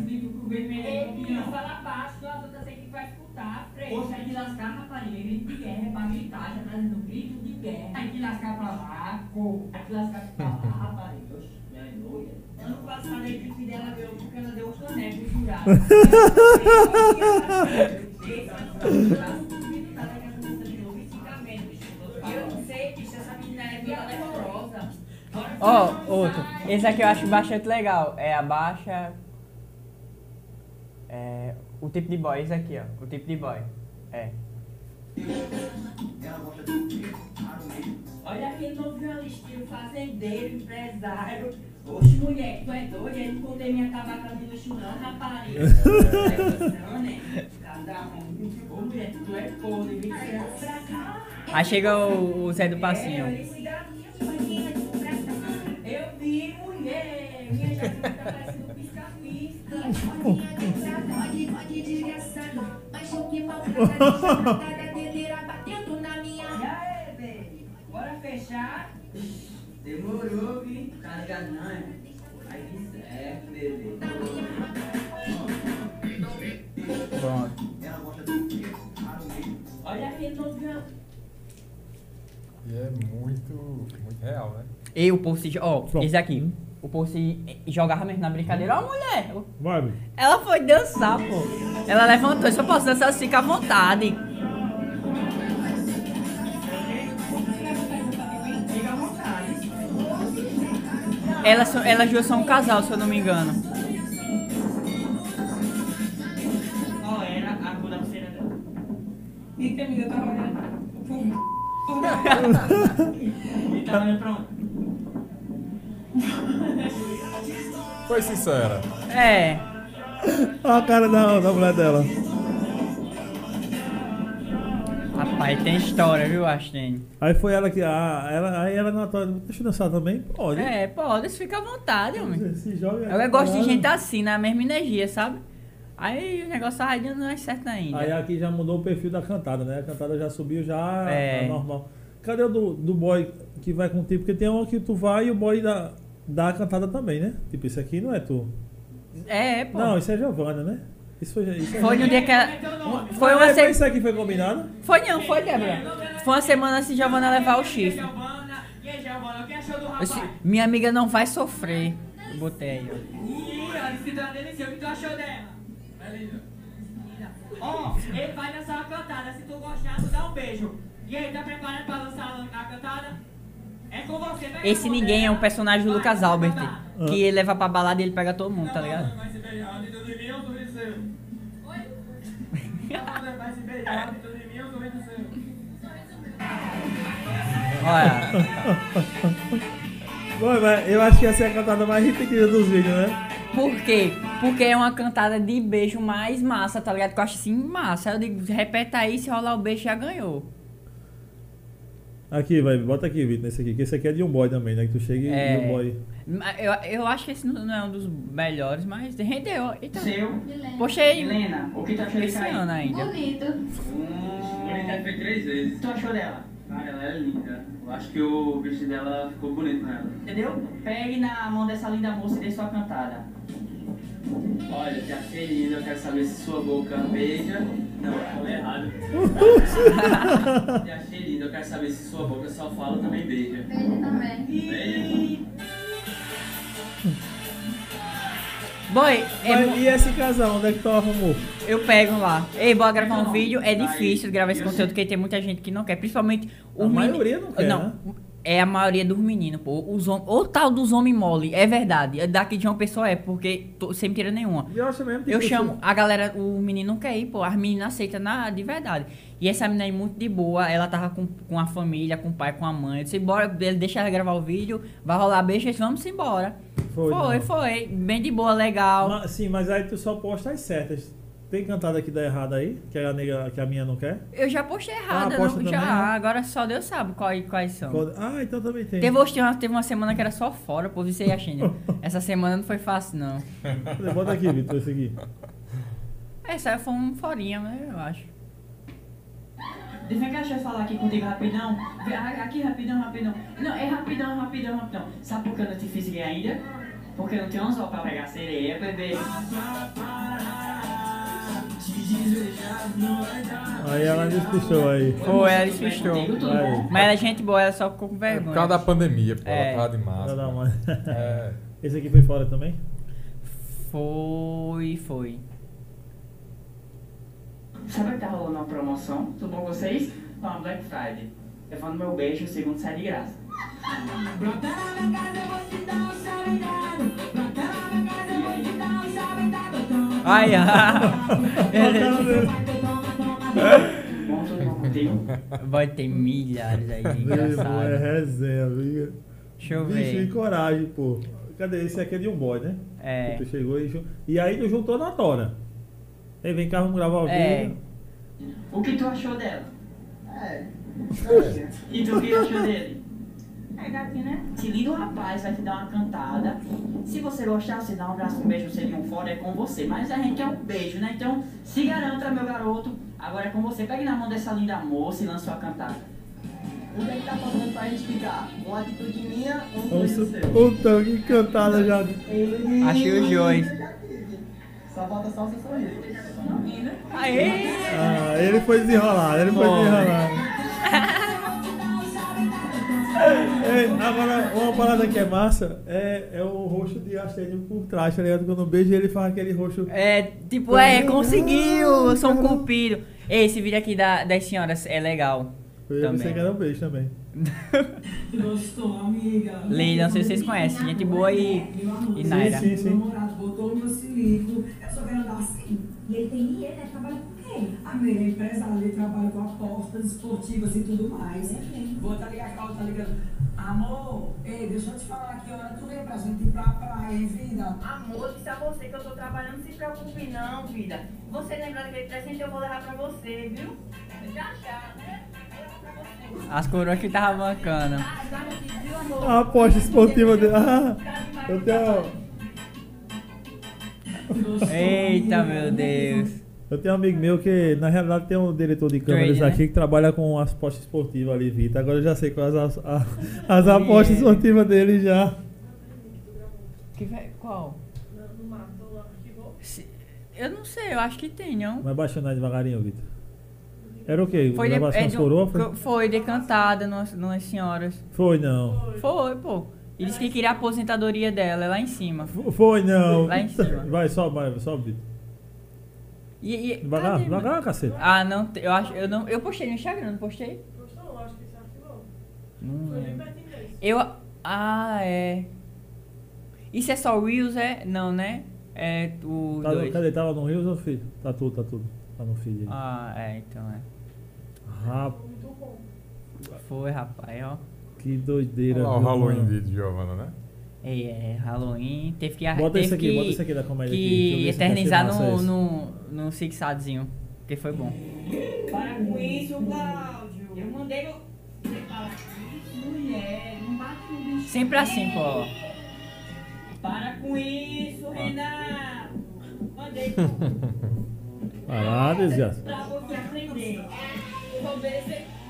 Poxa, tem que lascar, rapariga. Grito de guerra é pra gritar, já trazendo grito de guerra. Tem que lascar pra lá, co. Tem que lascar pra lá, rapariga. Oxe, minha noia. Ano passado a equipe dela ganhou porque ela deu um caneco jurado. Eu não sei, bicho, essa menina é violenta. Ó, outro. Esse aqui eu acho bastante legal. É a baixa. É. O tipo de boy, esse aqui, ó. O tipo de boy. É. Olha aquele novo violisteiro, fazendeiro, empresário. Oxe, mulher, tu é doida? Eu não contei minha tabaca de luxo não, rapariga. Não, né? Cada um. Ô, mulher, tu é podre, vem pra cá. Aí chega o, o Zé do Passinho. É. Eu vi, mulher. Minha gente tá parecendo pisca-pisca. Pode, pode, desgraçado. Mas o que maltrata, a dedeira batendo na minha. E aí, baby? Bora fechar? Demorou, vi? Carga não. Aí que certo, bebê. Pronto. Olha aquele novo violão. E é muito, muito real, né? E o povo se. Ó, Pronto. esse aqui. O povo se jogava mesmo na brincadeira. Ó, mulher. Vai, Vitor. Ela foi dançar, pô. Ela levantou e só posso dançar assim, fica à vontade. Elas, são- elas duas são um casal, se eu não me engano. Era a cor da pulseira dela. Eita, amiga, eu tava olhando. E tá olhando pra onde? Foi sincera. É. Olha a cara da, da mulher dela. Rapaz, tem história, viu, Ashton? Aí foi ela que. Ah, ela, aí ela não atuou. Deixa eu dançar também? Pode. É, pode, fica à vontade, homem. Se joga. Eu gosto de gente assim, na mesma energia, sabe? Aí o negócio tava dando mais certo ainda. Aí aqui já mudou o perfil da cantada, né? A cantada já subiu já É. a normal. Cadê o do, do boy que vai contigo? Porque tem uma que tu vai e o boy dá, dá a cantada também, né? Tipo, isso aqui não é tu. É, pô. Não, isso é Giovana, né? Isso foi, isso é Foi no dia que ela. Foi uma semana. Isso aqui foi combinado? Foi não, foi, Débora. Foi uma semana antes de Giovana levar o chifre. Giovana, e aí, Giovana, o que achou do Eu rapaz? disse, Minha amiga não vai sofrer. Eu botei aí, ó. Ih, ela disse que delícia. O que tu achou dela? Ó, ele vai dançar uma cantada. Se tu gostar, tu dá um beijo. E aí, tá preparado pra dançar a cantada? É com você, pega Esse ninguém é um personagem do Vai, Lucas Albert. Que ele leva pra balada e ele pega todo mundo, tá ligado? Olha. Bom, eu acho que essa é a cantada mais repetida dos vídeos, né? Por quê? Porque é uma cantada de beijo mais massa, tá ligado? Que eu acho assim massa. Eu digo, repete aí, se rolar o beijo já ganhou. Aqui, vai, bota aqui, Vitor, nesse aqui. Que esse aqui é de um boy também, né? Que tu chega e- É. e o boy. Eu, eu acho que esse não é um dos melhores, mas rendeu. Então, Seu. postei Helena, o que tu achou esse desse ano ainda. Bonito. Bonita foi três vezes. O que tu achou dela? Cara, ela é linda. Eu acho que o vestido dela ficou bonito nela. Entendeu? Pegue na mão dessa linda moça e dê sua cantada. Olha, achei linda, eu quero saber se sua boca beija. Não, eu falei errado. achei linda, eu quero saber se sua boca só fala ou também beija. Beijo também. Beija. Boy, é Mas mu- e esse casal, onde é que tu arrumou? eu pego lá. Ei, bora gravar um vídeo. É difícil gravar esse conteúdo porque tem muita gente que não quer. Principalmente A os meni- maioria não quer, né? É a maioria dos meninos, pô. Os hom... O tal dos homens mole, é verdade. Daqui de uma pessoa é, porque tô, sem mentira nenhuma. Eu acho mesmo que Eu chamo, a galera, o menino não quer ir, pô, as meninas aceitam na, de verdade. E essa menina aí muito de boa, ela tava com, com a família, com o pai, com a mãe. Eu disse, bora, deixa ela gravar o vídeo, vai rolar beijo, vamos embora. Foi, Foi, não. foi, bem de boa, legal. Sim, mas aí tu só posta as certas. Tem cantada que dá errado aí? Que a, nega, que a minha não quer? Eu já postei errada, Ah, posta não, também, já, né? agora só Deus sabe quais, quais são. Qual- Ah, então também tem. Teve, hoje, uma, teve uma semana que era só fora, pô, você ia achando. Essa semana não foi fácil, não. Bota aqui, Vitor, esse aqui. Essa foi um forinha, né, eu acho. Deixa que deixa eu falar aqui contigo rapidão. Vem, a- Aqui rapidão, rapidão. Não, é rapidão, rapidão, rapidão. Sabe por que eu não te fiz gay ainda? Porque eu não tenho anzol pra pegar sereia, bebê. Aí ela despistou aí. Foi, ela despistou. Mas ela é gente boa, ela só ficou com É vergonha. por causa da pandemia, pô. É. Ela tava de Não, máscara. não, mas... É. Esse aqui foi fora também? Foi, foi. Sabe que tá rolando uma promoção? Tudo bom com vocês? Tá uma Black Friday. Levando meu beijo, o segundo sai de graça. Ai, ah. Bom, tudo contigo? Vai ter milhares aí de irmão, é engraçado. resenha, viu? Deixa eu Bicho, e ver. coragem, pô. Cadê? Esse aqui é de um boy, né? É. Tu chegou e... E aí tu juntou na tora. Ei, vem cá, vamos gravar o É. vídeo. O que tu achou dela? É. E tu o que achou dele? É gatinho, né? Se lindo rapaz vai te dar uma cantada. Se você gostar, você dá um abraço, um beijo, de um fora, é com você. Mas a gente é um beijo, né? Então, se garanta, meu garoto. Agora é com você. Pegue na mão dessa linda moça e lance sua cantada. O que é que tá faltando pra gente ficar? Uma atitude minha, um seu. Puta, que cantada já. Achei os dois. Só falta só o seu sorriso. Aê! Ah, ele foi desenrolar, ele foi Bom. Ei, agora, uma parada que é massa é, é o rosto de Astênio por trás, tá ligado? Quando eu beijo ele faz aquele rosto. É, tipo, é, conseguiu! Eu sou um cupido. Esse vídeo aqui da, das senhoras é legal. Eu Também. pensei que era um beijo também. Gostou, amiga? Leila, não sei se vocês conhecem, gente boa e, e Naira. Sim, sim. Meu namorado botou o meu cilindro. Eu só quero andar assim. E ele tem IE, né? Trabalha com quem? A minha empresária, ele trabalha com apostas esportivas e tudo mais. Vou tá ligado, Carol tá ligando. Amor, ei, deixa eu te falar que hora tu vem pra gente ir pra praia, hein, vida? Amor, disse a você que eu tô trabalhando, não se preocupe não, vida. Você lembra daquele presente eu vou levar pra você, viu? Já já, né? Eu vou pra você. As coroas que tava bancando. Ah, guarda aqui, viu, amor? A aposta esportiva dele. Ah, eu tenho. Eita, meu Deus. Eu tenho um amigo meu que, na realidade, tem um diretor de câmeras Trade, né? aqui que trabalha com as apostas esportivas ali, Vitor. Agora eu já sei quais as, a- as apostas esportivas dele já. Que vai- Qual? Eu não sei, eu acho que tem, não. Vai baixando aí devagarinho, Vitor. Era o quê? Foi, de, é de- coroas? Foi? foi decantada numas, numas senhoras. Foi não. Foi, pô. E disse que queria a aposentadoria dela, é lá em cima. Foi não. Lá em cima. Vai, sobe, vai, sobe, Vitor. E, e- Devagar, cadê, devagar, mano? cacete. Ah, não, eu acho, eu não, eu postei no Instagram, não postei? Gostou? Acho que se arquivou. Não Foi bem pertinho desse. Eu, ah, é. Isso é só Reels, é? Não, né? É o Tá, dois. cadê? Tava no Rio ou filho? Tá tudo, tá tudo. Tá no feed aí. Ah, é, então é. Rapaz, Muito bom. Foi, rapaz, ó. que doideira. Olha lá o Halloween mano? de Giovanna, né? É, é, Halloween. Teve que Bota teve isso aqui, que, bota isso aqui da comédia aqui. Que ser eternizar no, no, no fixadozinho. Que foi bom. Para com isso, Cláudio. Eu mandei você falar isso, mulher. Não bate no bicho. Sempre assim, pô. Para com isso, Renato. Mandei Parada, desgraça. pra você aprender. Vou ver se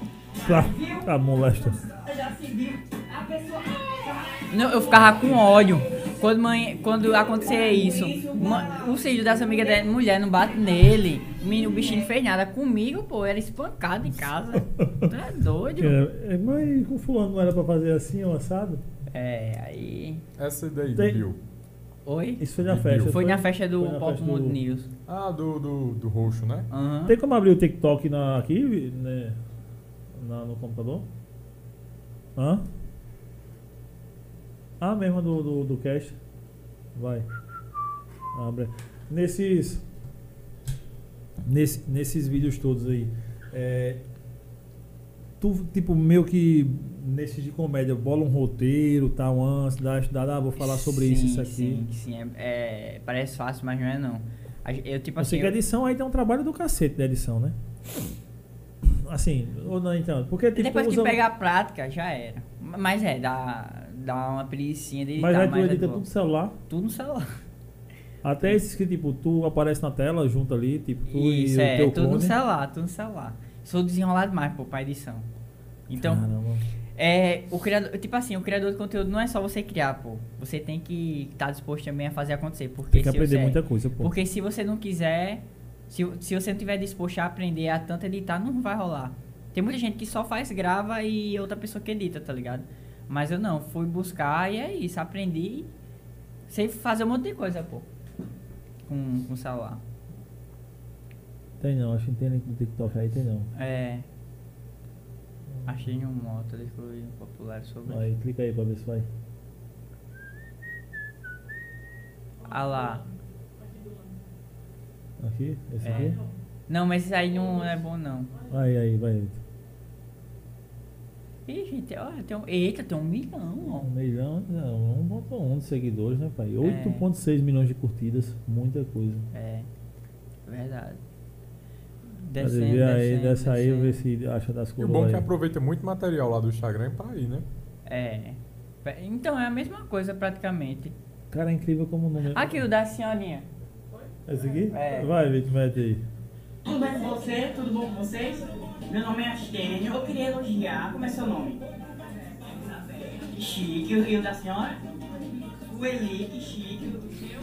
Tá, tá molesta. você já se viu. A pessoa. Não, eu ficava com ódio. Quando, mãe, quando acontecia isso, o filho dessa amiga da mulher não bate nele. O, menino, o bichinho não fez nada. Comigo, pô, era espancado em casa. Tu é doido? É, mas com fulano não era pra fazer assim, o assado? É, aí. Essa daí, Tem- Bill. Oi? Isso foi na Viu? festa. Foi na festa do Foi na Pop Mundo do- News. Ah, do, do, do roxo, né? Aham. Tem como abrir o TikTok na, aqui, né, na- no computador? Hã? Ah, mesmo do, do, do cache. Vai. Abre. Nesses. Nesse, nesses vídeos todos aí. É, tu, tipo, meio que. Nesses de comédia, bola um roteiro, tal, antes, dá estudada, ah, vou falar sobre isso, Sim, isso aqui. Sim, sim. É, é- parece fácil, mas não é não. A Eu, tipo Eu sei assim. que a edição aí tem um trabalho do cacete da edição, né? Assim, ou não, então. Porque tipo, depois que usa- pegar a prática, já era. Mas é, dá, dá uma preguicinha de Mas aí tu mas é edita tudo no celular. Tudo no celular. Até esses que, tipo, tu aparece na tela junto ali, tipo, tu Isso, e é, o teu tudo no clone. celular, tudo no celular. Sou desenrolado demais, pô, pra edição. Então, Caramba. é, o criador, tipo assim, o criador de conteúdo não é só você criar, pô. Você tem que estar disposto também a fazer acontecer. Porque Tem que aprender você, muita coisa, pô. Porque se você não quiser, se, se você não tiver disposto a aprender a tanto editar, não vai rolar. Tem muita gente que só faz, grava e outra pessoa que edita, tá ligado? Mas eu não, fui buscar e é isso, aprendi. Sei fazer um monte de coisa, pô. Com, com o celular. Tem não, acho que não tem link no TikTok aí, tem não. É. Achei um moto, eu ir popular sobre. Aí, clica aí pra ver se vai. Ah lá. Aqui? Esse É. aqui? Não, mas isso aí não é bom não. Aí, aí, vai. Ih, gente, olha, tem um. Eita, tem um milhão, ó. Um milhão, não, 1.1 de seguidores, né, pai? É. 8.6 milhões de curtidas, muita coisa. É. Verdade. Descendo, vê aí, descendo, dessa aí, descendo. se acha das E o bom é que aí. aproveita muito material lá do Instagram pra ir, né? É. Então é a mesma coisa praticamente. Cara, é incrível como o número. Aqui o da senhorinha. Esse aqui? É. Vai, Vitor, mete aí. Tudo bem com você? Tudo bom com vocês? Meu nome é Astênio, eu queria elogiar. Como é seu nome? Chique. E o da senhora? O Eli, que chique. O seu?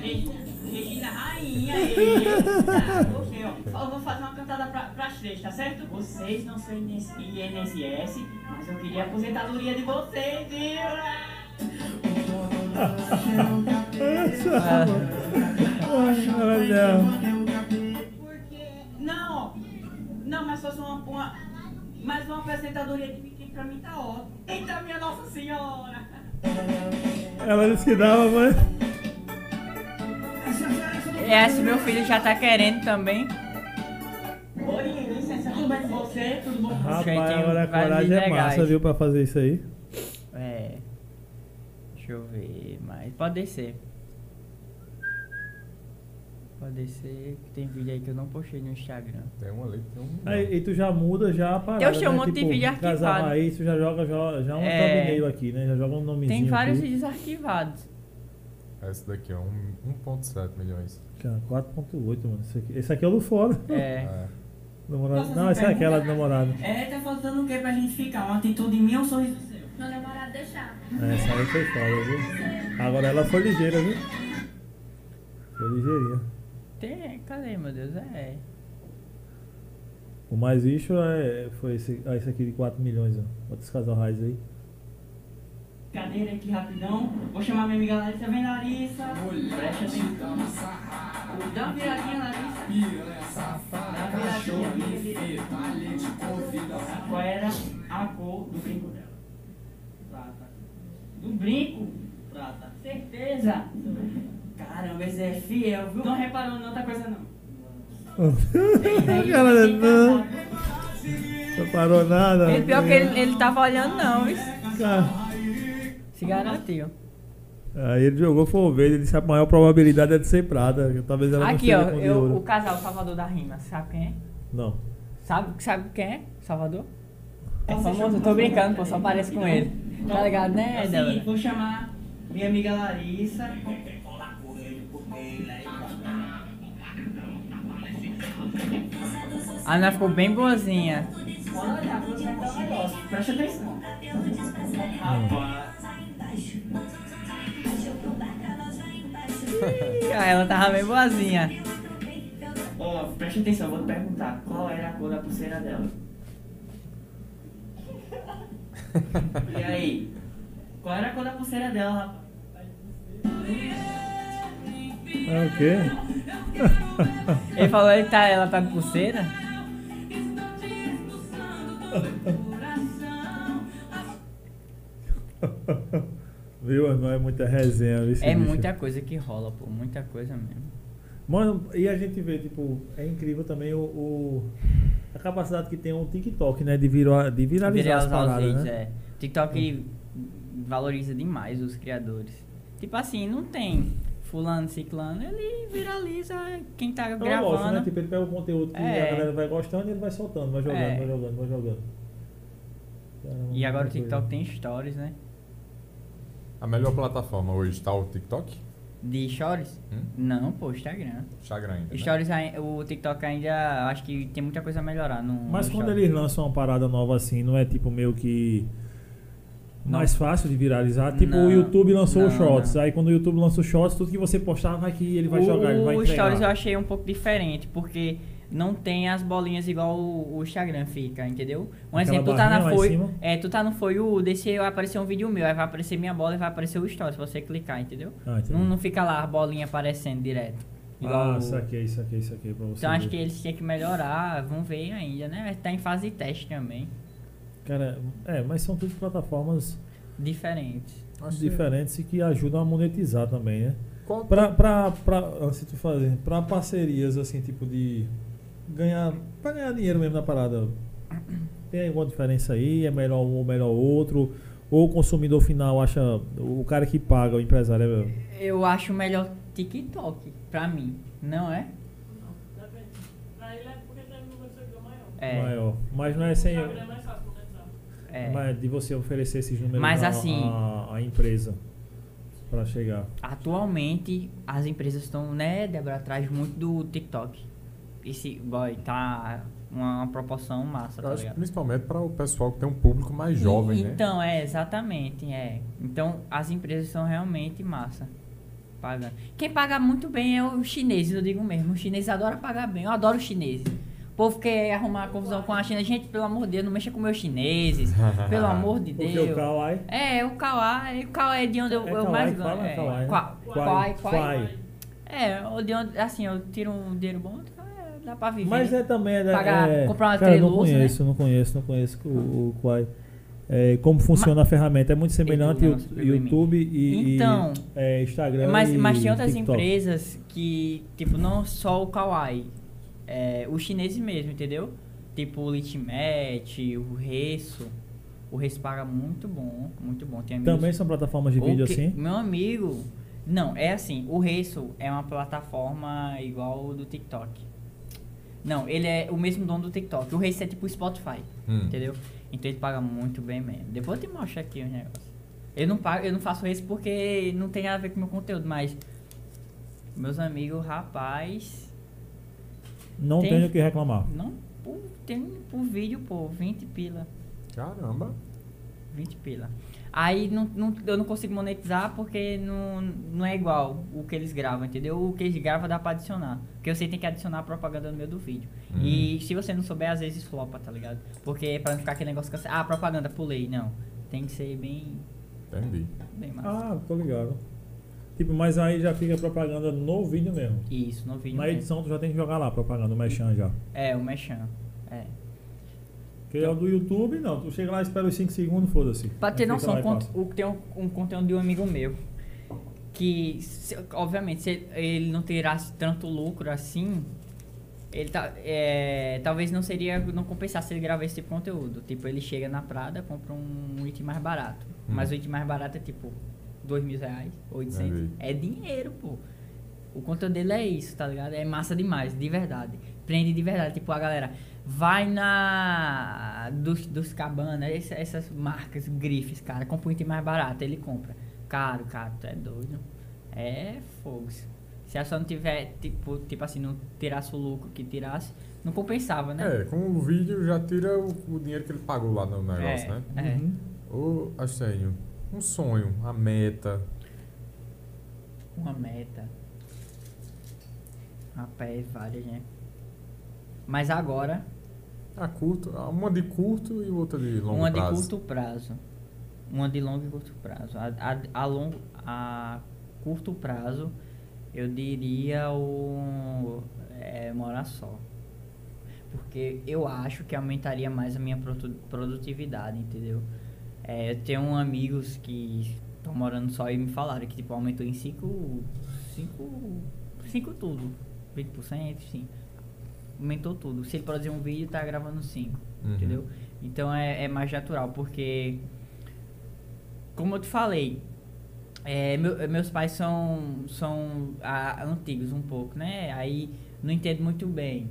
Regina. Regina Rainha. Eita, gostei, ó. Eu vou fazer uma cantada pra, pras três, tá certo? Vocês não são INSS, mas eu queria a aposentadoria de vocês, viu? Porque. Não! Não, mas fosse uma. uma mas uma apresentadoria de biquíni pra mim tá ótimo. Eita, minha Nossa Senhora! Ela disse que dava, mas. Esse meu filho já tá querendo também. Oi, licença, tudo bem com você? Tudo bom com você? Rapaz, agora a coragem é massa, viu, pra fazer isso aí. É. Deixa eu ver, mas pode descer. Pode descer, que tem vídeo aí que eu não postei no Instagram. Tem um ali, tem um. Aí, e tu já muda já a parada, Eu achei um né? de Tipo, vídeo Casal arquivado. Raiz, tu já joga já, já um É. thumbnail aqui, né? Já joga um nomezinho Tem vários aqui. vídeos arquivados. Esse daqui, ó, um- 1.7 milhões. Cara, 4.8, mano. Esse aqui, esse aqui é o do fora. É. É. Namorado. Posso Não, essa é aquela do namorado. É, tá faltando o que pra gente ficar? Uma atitude minha ou um sorriso seu? Meu namorado deixar. É, Essa aí foi foda, viu? Agora ela foi ligeira, viu? Foi ligeirinha. Tem, cadê, meu Deus? É. O mais lixo é, foi esse, ah, esse aqui de 4 milhões, ó. Bota esse casal raiz aí. Cadeira aqui rapidão. Vou chamar minha amiga Larissa. Vem, Larissa. Presta atenção. Dá uma viradinha, Larissa. Dá uma viradinha, vira, vira. Qual era a cor do brinco dela? Do brinco? Prata. Certeza? Caramba, esse é fiel, viu? Não reparou em outra coisa, não. Cara, não. Não parou nada. Ele, pior que ele, ele tava olhando, não, isso. Cara, Se garantiu. Aí ele jogou foi ovelha, ele disse que a maior probabilidade é de ser prata. Talvez ela Aqui, não ó, eu, o casal Salvador da Rima, sabe quem é? Não. Sabe, sabe quem é? Salvador? É famoso, eu tô brincando, pô, só parece com ele. Tá ligado, né, É seguinte, vou chamar minha amiga Larissa. A Ana ficou bem boazinha. Negócio. Presta atenção. Rapaz. Ah, Ela tava bem boazinha. Ó, presta atenção, vou te perguntar. Qual era a cor da pulseira dela? E aí? Qual era a cor da pulseira dela, rapaz? É o quê? Ele falou que tá, ela tá de pulseira? Viu? Não é muita resenha. É bicho? muita coisa que rola, pô, muita coisa mesmo. Mano, e a gente vê, tipo, é incrível também o, o- a capacidade que tem o TikTok, né? De, vira, de viralizar as Viralizar os paradas, vídeos, né? é. TikTok valoriza demais os criadores. Tipo assim, não tem fulano, ciclano, ele viraliza quem tá É um gravando. negócio, né? Tipo, ele pega o conteúdo que É. a galera vai gostando e ele vai soltando, vai jogando, É. vai jogando, vai jogando. Caramba, E agora o TikTok coisa. tem stories, né? A melhor plataforma hoje tá o TikTok? De stories? Hum? Não, pô, Instagram. Instagram ainda. né? Stories, ai- o TikTok ainda acho que tem muita coisa a melhorar. No, Mas no quando stories. eles lançam uma parada nova assim, não é tipo meio que Não. mais fácil de viralizar? Tipo, Não, o YouTube lançou o não, Shorts. não. Aí quando o YouTube lança o Shorts, tudo que você postar vai que ele vai o, jogar, ele vai o entregar. Stories eu achei um pouco diferente, porque não tem as bolinhas igual o, o Instagram fica, entendeu? Um Aquela exemplo, tu tá na foi, é, tu tá no foi o desse vai aparecer um vídeo meu, aí vai aparecer minha bola e vai aparecer o Stories, se você clicar, entendeu? Ah. Não, não fica lá a bolinha aparecendo direto. Igual Ah, o- saquei, saquei, saquei pra você. Então acho ver. que eles tinham que melhorar, vamos ver ainda, né? Tá em fase de teste também, Cara, é, mas são tudo plataformas diferentes. Acho que- diferentes e que ajudam a monetizar também, né? Qual- Pra, pra, pra, antes de tu fazer, pra parcerias, assim, tipo de ganhar, pra ganhar dinheiro mesmo na parada, tem alguma diferença aí? É melhor um ou melhor outro? Ou o consumidor final acha, o cara que paga, o empresário, é, Eu acho melhor TikTok, pra mim, não é? Depende. Pra ele é porque um maior. É. maior? Mas não é O sem... É mais fácil é. Mas de você oferecer esses números Mas à, assim- à, à empresa pra chegar. Atualmente, as empresas estão, né, Débora, atrás muito do TikTok. Esse, boy, tá uma, uma proporção massa, Eu tá acho que ligado? principalmente para o pessoal que tem um público mais jovem, E- né? Então, é, exatamente, é. Então, as empresas são realmente massa. Pagando. Quem paga muito bem é os chineses, eu digo mesmo. Os chineses adoram pagar bem, eu adoro os chineses. O povo quer arrumar confusão com a China. Gente, pelo amor de Deus, não mexa com meus chineses. pelo amor de Porque Deus. o Kawaii... É, o Kawaii, o Kawaii é de onde eu, É eu mais ganho. É, Kawaii, né? Kwai. É, o de onde, assim, eu tiro um dinheiro bom, dá pra viver. Mas é também... É, Pagar- é, comprar uma cara, eu não né? conheço, não conheço, não conheço o, o Kwai. É, como funciona a ferramenta? É muito semelhante Eu- ao YouTube e, Então, e é, Instagram Mas, e mas tem outras TikTok. empresas que, tipo, não só o Kawaii, é, os chineses mesmo, entendeu? Tipo o Litmat, o Resso. O Resso paga muito bom, muito bom. Tem amigos- Também são plataformas de vídeo que- assim? Meu amigo. Não, é assim, o Resso é uma plataforma igual do TikTok. Não, ele é o mesmo dono do TikTok. O Resso é tipo o Spotify, Hum. entendeu? Então ele paga muito bem mesmo. Depois eu te mostro aqui os negócios. Eu não pago, eu não faço isso porque não tem nada a ver com o meu conteúdo, mas meus amigos, rapaz, Não Tem- tenho o que reclamar. não, pô, tem por vídeo, pô, 20 pila. Caramba. 20 pila. Aí não, não- eu não consigo monetizar porque não, não é igual o que eles gravam, entendeu? O que eles gravam dá pra adicionar. Porque você tem que adicionar a propaganda no meio do vídeo. Hum. E se você não souber, às vezes flopa, tá ligado? Porque pra não ficar aquele negócio que ah, propaganda, pulei. Não. Tem que ser bem, Entendi. bem massa. Ah, tô ligado. Tipo, mas aí já fica propaganda no vídeo mesmo. Isso, no vídeo. Na mesmo. edição tu já tem que jogar lá propaganda, o Mechan já. É, o Mechan. É. Porque é o do YouTube, não. Tu chega lá, espera os 5 segundos, foda-se. Pra ter noção, o, tem um, um conteúdo de um amigo meu. Que, se- obviamente, se ele não tirasse tanto lucro assim, ele tá, é, talvez não seria, não compensasse ele gravar esse tipo de conteúdo. Tipo, ele chega na Prada, compra um item mais barato. Hum. Mas o item mais barato é tipo dois mil reais, 800. Entendi. É dinheiro, pô. O conteúdo dele é isso, tá ligado? É massa demais, de verdade. Prende de verdade. Tipo, a galera vai na. Dos, dos cabana, essa- essas marcas, grifes, cara. Compra um item mais barato, ele compra. Caro, cara, tu é doido. É fogo. Se a só não tiver, tipo, tipo assim, não tirasse o lucro que tirasse, não compensava, né? É, com o vídeo já tira o, o dinheiro que ele pagou lá no negócio, É, né? é. Uhum. Ô, Astênio, um sonho, a meta. Uma meta. Rapaz, várias, né? Mas agora, A curto, uma de curto e outra de longo uma prazo. de curto prazo. Uma de longo e curto prazo. A, a, a longo, a curto prazo, eu diria o é, morar só. Porque eu acho que aumentaria mais a minha produ- produtividade, entendeu? É, eu tenho amigos que estão morando só e me falaram que tipo, aumentou em 5 cinco, cinco tudo. 20%, sim. Aumentou tudo. Se ele produzir um vídeo, tá gravando 5. Uhum. Entendeu? Então é, é mais natural, porque como eu te falei, é, meu- meus pais são, são ah, antigos um pouco, né? Aí não entendo muito bem.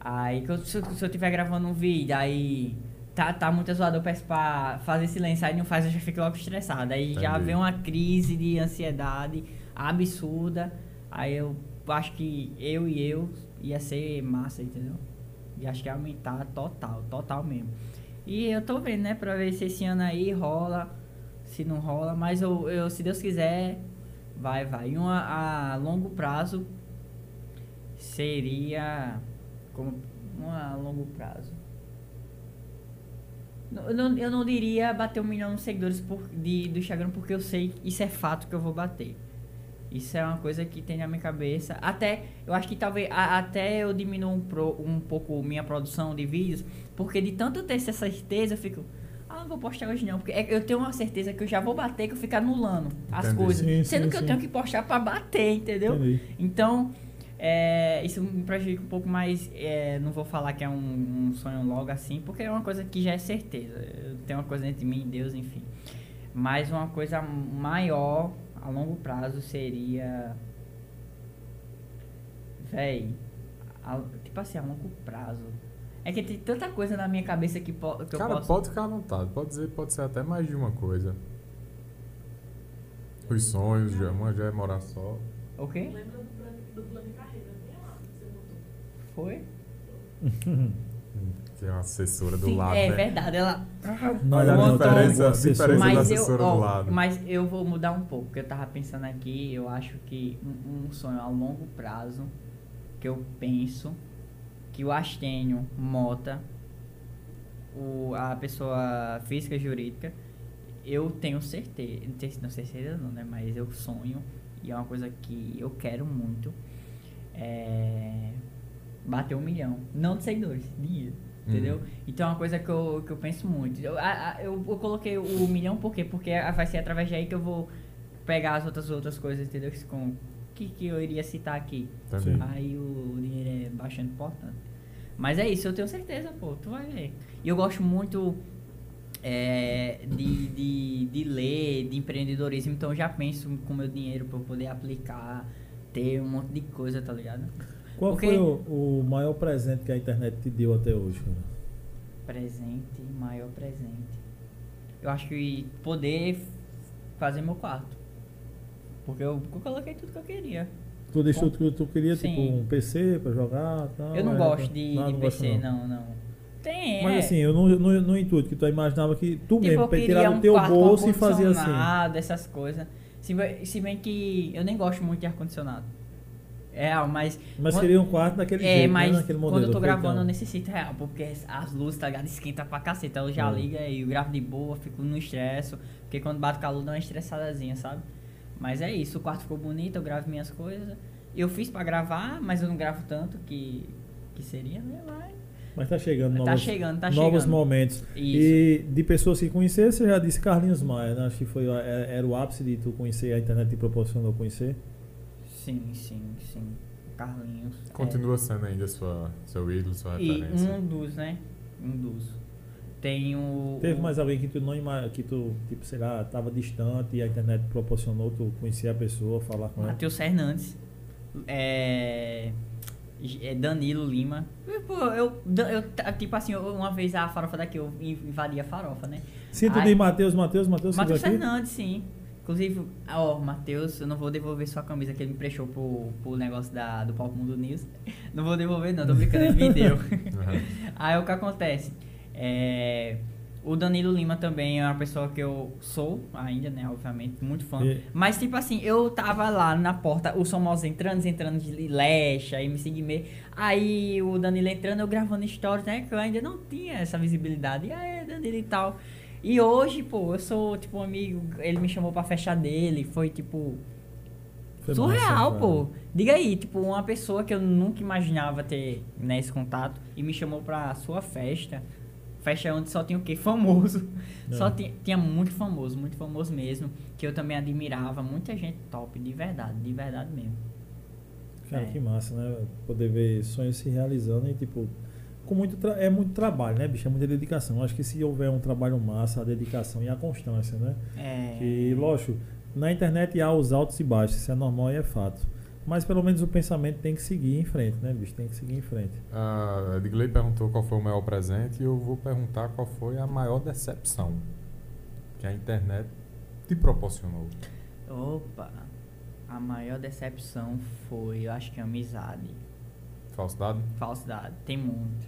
Aí se, eu- estiver gravando um vídeo, aí tá, tá muito zoado, eu peço pra fazer silêncio, aí não faz, eu já fico logo estressado. Aí já Entendi. vem uma crise de ansiedade absurda. Aí eu acho que eu e eu ia ser massa, entendeu? E acho que ia aumentar total, total mesmo. E eu tô vendo, né, pra ver se esse ano aí rola, se não rola, mas eu, eu se Deus quiser, vai, vai. E uma, a longo prazo seria como uma a longo prazo. Eu não, eu não diria bater um milhão de seguidores por, de, do Instagram, porque eu sei, isso é fato que eu vou bater. Isso é uma coisa que tem na minha cabeça. Até, eu acho que talvez, a- até eu diminuo um, pro- um pouco minha produção de vídeos, porque de tanto eu ter essa certeza, eu fico, ah, não vou postar hoje não, porque é- eu tenho uma certeza que eu já vou bater, que eu fico anulando as Entendi. coisas. Sim, sendo sim, que eu sim. tenho que postar pra bater, entendeu? Entendi. Então, é, isso me prejudica um pouco mais. é, não vou falar que é um, um sonho logo assim, porque é uma coisa que já é certeza. Eu tenho uma coisa entre mim e Deus, enfim. Mas uma coisa maior a longo prazo seria. Véi. a- tipo assim, a longo prazo. É que tem tanta coisa na minha cabeça que, po- que eu Cara, posso. pode ficar à vontade. Pode dizer, pode ser até mais de uma coisa. Os sonhos, já, uma já é morar só. O quê? Lembra do plano, do plano de carreira? Tem lá, que você botou. Foi? Que é uma assessora do Sim, lado, é né? verdade. Ela. Olha a diferença, a diferença da Mas eu, assessora ó, do lado. mas eu vou mudar um pouco, porque eu tava pensando aqui, eu acho que um, um sonho a longo prazo que eu penso que o Astênio Mota, o, a pessoa física e jurídica, eu tenho certeza, não tenho- não sei certeza não, né? Mas eu sonho e é uma coisa que eu quero muito. É, bater um milhão. Não de seguidores, dinheiro. Hum. Entendeu? Então é uma coisa que eu, que eu penso muito. Eu, a- a- eu, eu coloquei o milhão por quê? Porque vai ser através daí que eu vou pegar as outras outras coisas, entendeu? Que, com, que, que eu iria citar aqui. Também. Aí o dinheiro é bastante importante. Mas é isso, eu tenho certeza, pô, tu vai ver. E eu gosto muito é, de, de, de ler, de empreendedorismo, então eu já penso com o meu dinheiro pra eu poder aplicar, ter um monte de coisa, tá ligado? Qual foi o, o maior presente que a internet te deu até hoje? cara? Presente, maior presente. Eu acho que poder fazer meu quarto. Porque eu, eu coloquei tudo que eu queria. Tu deixou tudo que tu queria, tipo Sim. um PC pra jogar tal? eu não é, gosto de, não, de não PC, não. não, não. Tem, Mas é. assim, eu não, no, no intuito que tu imaginava que tu Tipo, mesmo tirar um do teu com bolso e fazer assim. ar-condicionado, essas coisas. Se, se bem que eu nem gosto muito de ar-condicionado. É, mas. Mas quando- queria um quarto daquele É, jeito, mas né? Naquele modelo. quando eu tô gravando eu necessito real, porque as luzes, tá ligado? Esquenta pra caceta. Eu já É. ligo e eu gravo de boa, fico no estresse. Porque quando bate calor dá uma estressadazinha, sabe? Mas é isso, o quarto ficou bonito, eu gravo minhas coisas. Eu fiz pra gravar, mas eu não gravo tanto que, que seria, né? Mas Mas tá chegando Tá novos, chegando, tá novos chegando. momentos. Isso. E de pessoas que conhecer, você já disse Carlinhos Maia, né? Acho que foi, era, era o ápice de tu conhecer, a internet te proporcionou conhecer. Sim, sim, sim. Carlinhos. é. Continua sendo ainda sua, seu ídolo, sua E referência. um dos, né? Um dos. Tem o. Teve o- mais alguém que tu não ima- que tu, tipo, sei lá, tava distante e a internet proporcionou tu conhecer a pessoa, falar com ela. Matheus Fernandes. É. é Danilo Lima. Pô, eu, eu, tipo assim, eu- uma vez a farofa daqui, eu invadi a farofa, né? Tu Ai. diz Matheus, Matheus, Matheus, Matheus? Fernandes, sim. Inclusive, ó, Matheus, eu não vou devolver sua camisa que ele me prestou pro, pro negócio da, do Palco Mundo News. Não vou devolver, não, tô brincando, ele me deu. Aí o que acontece? É, o Danilo Lima também é uma pessoa que eu sou ainda, né? Obviamente, muito fã. E- Mas, tipo assim, eu tava lá na porta, o Somoza entrando, entrando de Lecha, MC Guimê. Aí o Danilo entrando, eu gravando stories, né? Que eu ainda não tinha essa visibilidade. E aí, Danilo e tal. E hoje, pô, eu sou, tipo, um amigo, ele me chamou pra fechar dele, foi, tipo, Foi surreal, massa, pô. Diga aí, tipo, uma pessoa que eu nunca imaginava ter né, esse contato e me chamou pra sua festa. Festa onde só tinha o quê? Famoso. É. Só tinha, tinha muito famoso, muito famoso mesmo. Que eu também admirava. Muita gente top, de verdade, de verdade mesmo. Cara, É. que massa, né? Poder ver sonhos se realizando e, tipo, com muito tra- é muito trabalho, né, bicho? É muita dedicação. Acho que se houver um trabalho massa, a dedicação e a constância, né? É. Que, lógico, na internet há os altos e baixos, isso é normal e é fato. Mas pelo menos o pensamento tem que seguir em frente, né, bicho? Tem que seguir em frente. A Edgley perguntou qual foi o maior presente e eu vou perguntar qual foi a maior decepção que a internet te proporcionou. Opa, a maior decepção foi, eu acho que a amizade. Falsidade? Falsidade, tem muito.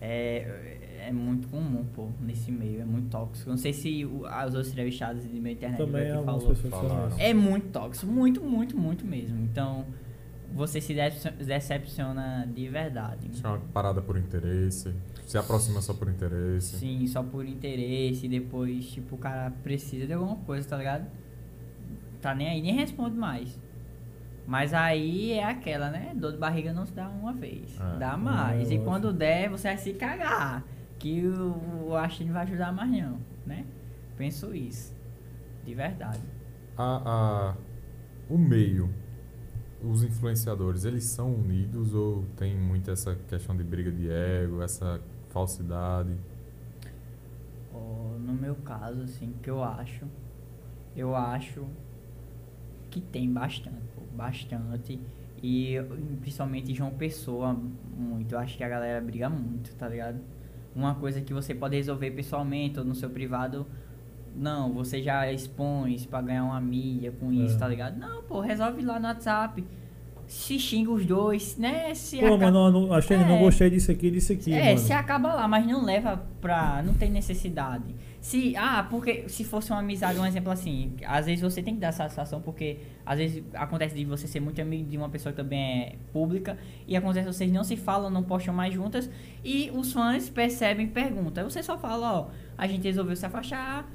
É, é muito comum, pô, nesse meio, é muito tóxico. Não sei se o- as outras entrevistadas de meio internet Também aqui falou. Falaram. É muito tóxico, muito, muito, muito mesmo. Então, você se decep- decepciona de verdade. Isso é uma parada por interesse, se aproxima só por interesse. Sim, só por interesse, e depois, tipo, o cara precisa de alguma coisa, tá ligado? Tá nem aí, nem responde mais. Mas aí é aquela, né? Dor de barriga não se dá uma vez, É. dá mais. E quando der, você vai se cagar. Que o, o não vai ajudar mais não, né? Penso isso. De verdade. A, a- o meio, os influenciadores, eles são unidos ou tem muito essa questão de briga de ego, essa falsidade? Ó, no meu caso, assim, que eu acho, eu acho que tem bastante, bastante. E principalmente João Pessoa, muito. Eu acho que a galera briga muito, tá ligado? Uma coisa que você pode resolver pessoalmente ou no seu privado, não, você já expõe isso pra ganhar uma mídia com isso, É. tá ligado? Não, pô, resolve lá no WhatsApp. Se xinga os dois, né? Se Pô, aca- mano, não, achei, não É. gostei disso aqui, disso aqui, é, mano. se acaba lá, mas não leva pra. Não tem necessidade. Se. Ah, porque se fosse uma amizade, um exemplo assim, às vezes você tem que dar satisfação, porque às vezes acontece de você ser muito amigo de uma pessoa que também é pública, e acontece que vocês não se falam, não postam mais juntas, e os fãs percebem e perguntam. Você só fala, ó, a gente resolveu se afastar,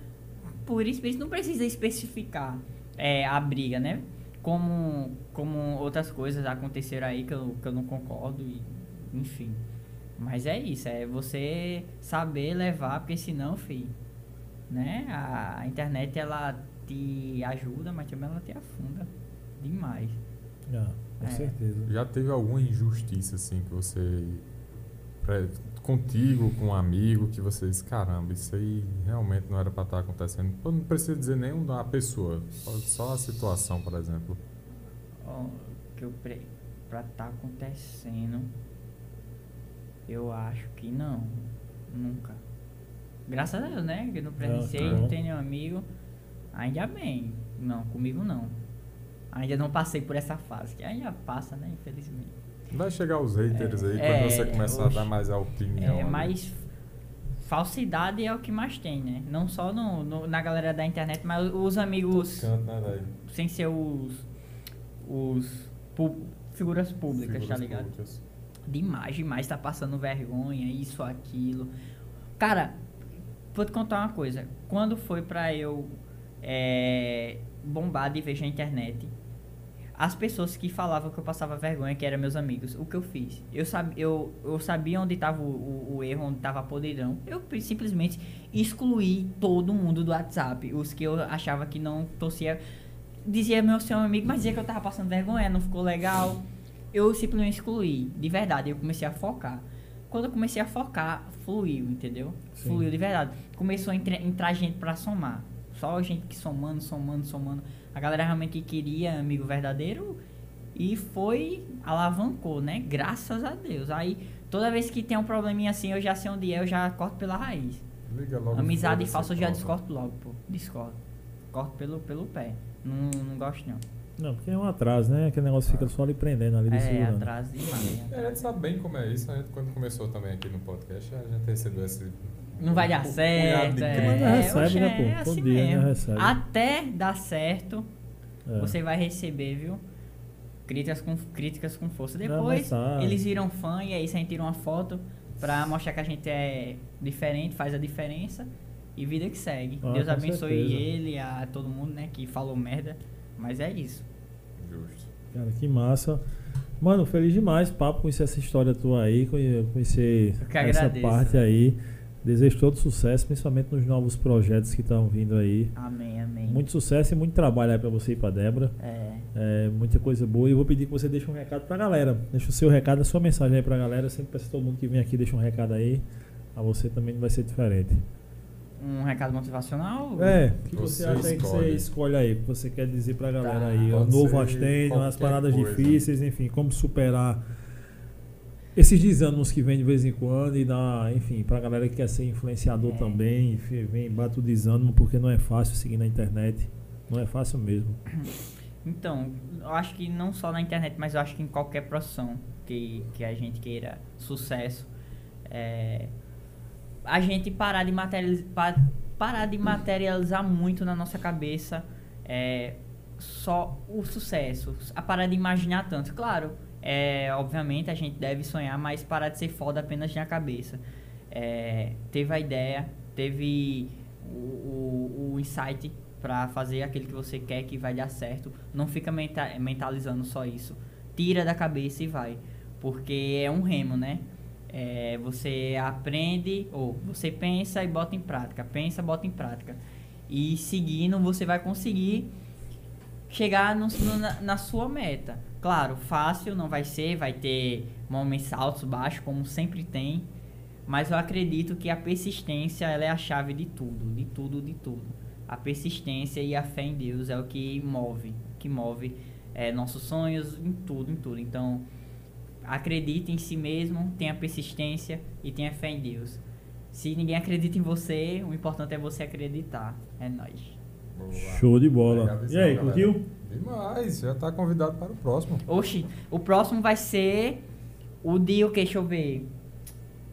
por isso, por isso não precisa especificar é, a briga, né? Como, como outras coisas aconteceram aí que eu, que eu não concordo, e, enfim. Mas é isso, é você saber levar, porque senão, fi, né? A, a internet ela te ajuda, mas também ela te afunda demais. Ah, com É. certeza. Já teve alguma injustiça assim que você contigo com um amigo que você disse, caramba, isso aí realmente não era pra estar acontecendo. Pô, Não precisa dizer nem a pessoa, só a situação, por exemplo. Que eu pre... pra tá acontecendo, eu acho que não. Nunca. Graças a Deus, né? Que eu não presenciei, tá bom. não tenho nenhum amigo. Ainda bem. Não, comigo não. Ainda não passei por essa fase. Que ainda passa, né? Infelizmente. Vai chegar os haters aí É, quando você começar a dar mais a opinião. É, ali. mas falsidade é o que mais tem, né? Não só no, no- na galera da internet, mas os amigos, Canto, né, sem ser os, os pu- figuras públicas, Figuras tá ligado? públicas. Demais, demais, tá passando vergonha, isso, aquilo. Cara, vou te contar uma coisa. Quando foi pra eu é, bombar de vez na internet, as pessoas que falavam que eu passava vergonha, que eram meus amigos, o que eu fiz? Eu, sab, eu, eu sabia onde estava o, o- o erro, onde estava podridão. Eu simplesmente excluí todo mundo do WhatsApp. Os que eu achava que não torcia. Dizia meu seu amigo, mas dizia que eu tava passando vergonha, não ficou legal. Eu simplesmente excluí, de verdade. Eu comecei a focar. Quando eu comecei a focar, fluiu, entendeu? Sim. Fluiu de verdade. Começou a entre- entrar gente pra somar. Só gente que somando, somando, somando. A galera realmente queria amigo verdadeiro e foi, alavancou, né? Graças a Deus. Aí, toda vez que tem um probleminha assim, eu já sei onde é, eu já corto pela raiz. Liga logo Amizade falsa eu já descorto logo, pô. Descorto. Corto pelo, pelo pé. Não, não gosto não. Não, porque é um atraso, né? Aquele negócio fica só ali prendendo, ali de É, atrás demais. É, a gente sabe bem como é isso. A gente, quando começou também aqui no podcast, a gente recebeu esse. Não vai dar certo. É, já recebe, né, é, pô? é Todo assim dia, né, mesmo. recebe. Até dar certo, É. você vai receber, viu? Críticas com, críticas com força. Depois, tá. eles viram fã e aí a gente tira uma foto pra mostrar que a gente é diferente, faz a diferença. E vida que segue. Ah, Deus abençoe certeza. ele, a todo mundo, né, que falou merda. Mas é isso. Justo. Cara, que massa. Mano, feliz demais, papo, conhecer essa história tua aí, conhe- conhecer essa agradeço. parte aí. Desejo todo sucesso, principalmente nos novos projetos que estão vindo aí. Amém, amém. Muito sucesso e muito trabalho aí pra você e pra Débora. É. É, muita coisa boa. E eu vou pedir que você deixe um recado pra galera. Deixa o seu recado, a sua mensagem aí pra galera. Eu sempre peço a todo mundo que vem aqui deixa um recado aí. A você também não vai ser diferente. Um recado motivacional? É, o que Você você, acha aí que você escolhe. escolhe aí? O que você quer dizer pra galera Tá. aí? O Pode novo ser Astende, as qualquer paradas coisa. difíceis, enfim, como superar esses desânimos que vem de vez em quando e dar, enfim, pra galera que quer ser influenciador É. também, enfim, vem, bate o desânimo porque não é fácil seguir na internet. Não é fácil mesmo. Então, eu acho que não só na internet, mas eu acho que em qualquer profissão que, que a gente queira sucesso, é, a gente parar de, materializar, parar de materializar muito na nossa cabeça é, só o sucesso, a parar de imaginar tanto. Claro, é, obviamente a gente deve sonhar, mas parar de ser foda apenas na cabeça. É, teve a ideia, teve o, o, o insight para fazer aquilo que você quer que vai dar certo. Não fica menta- mentalizando só isso. Tira da cabeça e vai. Porque é um remo, né? É, você aprende, ou você pensa e bota em prática. Pensa, bota em prática. E seguindo, você vai conseguir chegar no- na, na sua meta. Claro, fácil não vai ser, vai ter momentos altos, baixos, como sempre tem. Mas eu acredito que a persistência ela é a chave de tudo, de tudo, de tudo. A persistência e a fé em Deus é o que move, que move é, nossos sonhos em tudo, em tudo. Então, acredite em si mesmo, tenha persistência e tenha fé em Deus. Se ninguém acredita em você, o importante é você acreditar. É. Boa. Show de bola. A E aí, galera. curtiu? Demais, já tá convidado para o próximo. Oxi, o próximo vai ser o de o que? Deixa eu ver.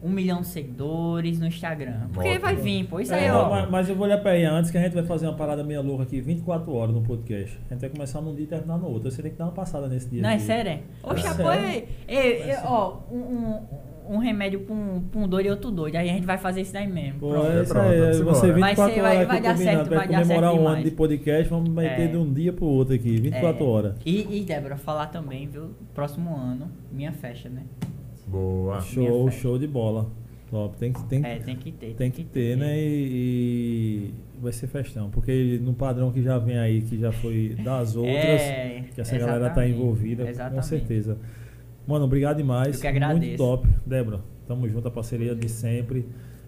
Um milhão de seguidores no Instagram. Porque Bota, vai vir, pô. Isso aí, É, ó. mas, mas eu vou olhar pra aí antes que a gente vai fazer uma parada meia louca aqui, 24 horas no podcast. A gente vai começar num dia e terminar no outro. Você tem que dar uma passada nesse dia. Não, é aqui. sério? é? Oxe, É sério. é, é, é, ó, um, um, um remédio pra um, pra um doido e outro doido. Aí a gente vai fazer isso daí mesmo. Pô, Pronto. é isso Pronto, aí. vamos Você embora. 24 Vai ser- horas vai- vai dar combinado. certo, vai vai dar certo um ano demais. de podcast, vamos meter É. de um dia pro outro aqui, 24 É. horas. E, e Débora, falar também, viu? Próximo ano, minha festa, né? Boa. Show, show de bola. Top. Tem que, tem, É, tem que ter. tem que ter, né? E, e vai ser festão. Porque no padrão que já vem aí, que já foi das outras, É, que essa galera tá exatamente, envolvida, com exatamente. certeza. Mano, obrigado demais. Eu que agradeço. Muito top. Débora, tamo junto, a parceria de sempre.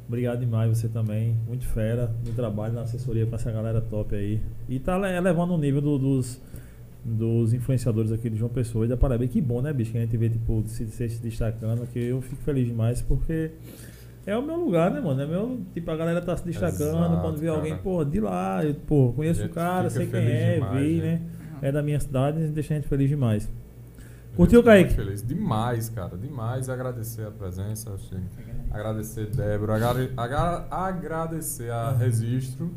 Obrigado demais você também. Muito fera no trabalho, na assessoria com essa galera top aí. E tá le- elevando o nível do- dos, dos influenciadores aqui de João Pessoa. E dá parabéns. Que bom, né, bicho? Que a gente vê, tipo, se, se se destacando. Que eu fico feliz demais porque É o meu lugar, né, mano? É meu. Tipo, a galera tá se destacando. Exato, quando vê cara. alguém, pô, de lá, eu, pô, conheço o cara, sei quem é, demais, vi, né? né? É da minha cidade, deixa a gente feliz demais. Curtiu, Kaique? Feliz. Demais, cara. Demais. Agradecer a presença. achei- Agradecer Débora. agra- agra- agradecer a Registro,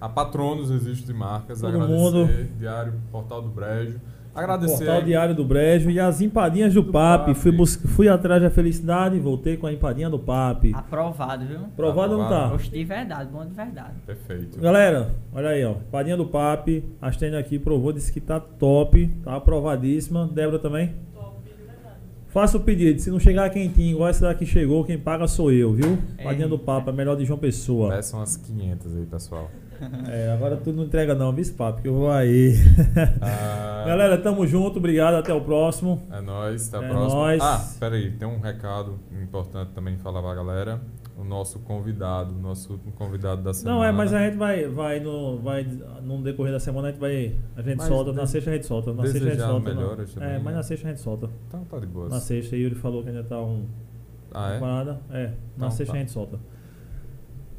a Patronos Registro de Marcas. Todo agradecer mundo. Diário Portal do Brejo. Agradecer. Portal Diário do Brejo e as empadinhas do, Do Papi. Papi. Fui, bus- fui atrás da felicidade e voltei com a empadinha do Papi. Aprovado, viu? Provado ou não tá? aprovado. Gosto de verdade, bom de verdade. Perfeito. Galera, olha aí, ó. Empadinha do Papi. A Stênia aqui provou, disse que tá top. Tá aprovadíssima. Débora também? Top. Faça o pedido. Se não chegar quentinho, igual esse daqui chegou, quem paga sou eu, viu? Empadinha do a melhor de João Pessoa. Peçam as 500 aí, pessoal. É, agora tu não entrega não, viu, Papi? Que eu vou aí. Ah, Galera, tamo junto. Obrigado. Até o próximo. É nóis, até a É próxima. nóis. Ah, peraí, tem um recado importante também falar pra galera. O nosso convidado, o nosso último convidado da semana. Não, é, mas a gente vai, vai no, vai no decorrer da semana a gente vai, a gente Mas solta, de- na sexta a gente solta, na sexta a gente solta. não. melhoras também, é, mas na sexta a gente solta. Então tá de boa. Na sexta, Yuri falou que ainda tá um Ah, é? parada. É, na Então sexta tá. a gente solta.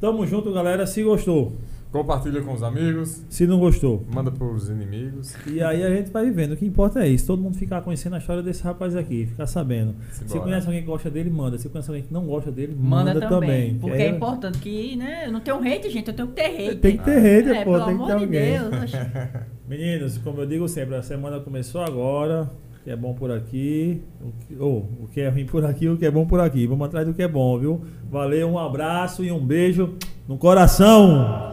Tamo junto, galera. Se gostou, Compartilha com os amigos, se não gostou. manda pros inimigos. E aí a gente vai vivendo. O que importa é isso. Todo mundo ficar conhecendo a história desse rapaz aqui, ficar sabendo. Se Simbora. conhece alguém que gosta dele, manda. Se conhece alguém que não gosta dele, Manda, manda, também. Que Porque aí- é importante que, né? Eu não tenho hate, gente. Eu tenho que ter hate. Tem que ter hater, é, pô. pelo Tem que ter amor de alguém. Deus. Meninos, como eu digo sempre, a semana começou agora. Que é bom por aqui, o que, oh, o que é ruim por aqui, o que é bom por aqui. Vamos atrás do que é bom, viu? Valeu, um abraço e um beijo no coração.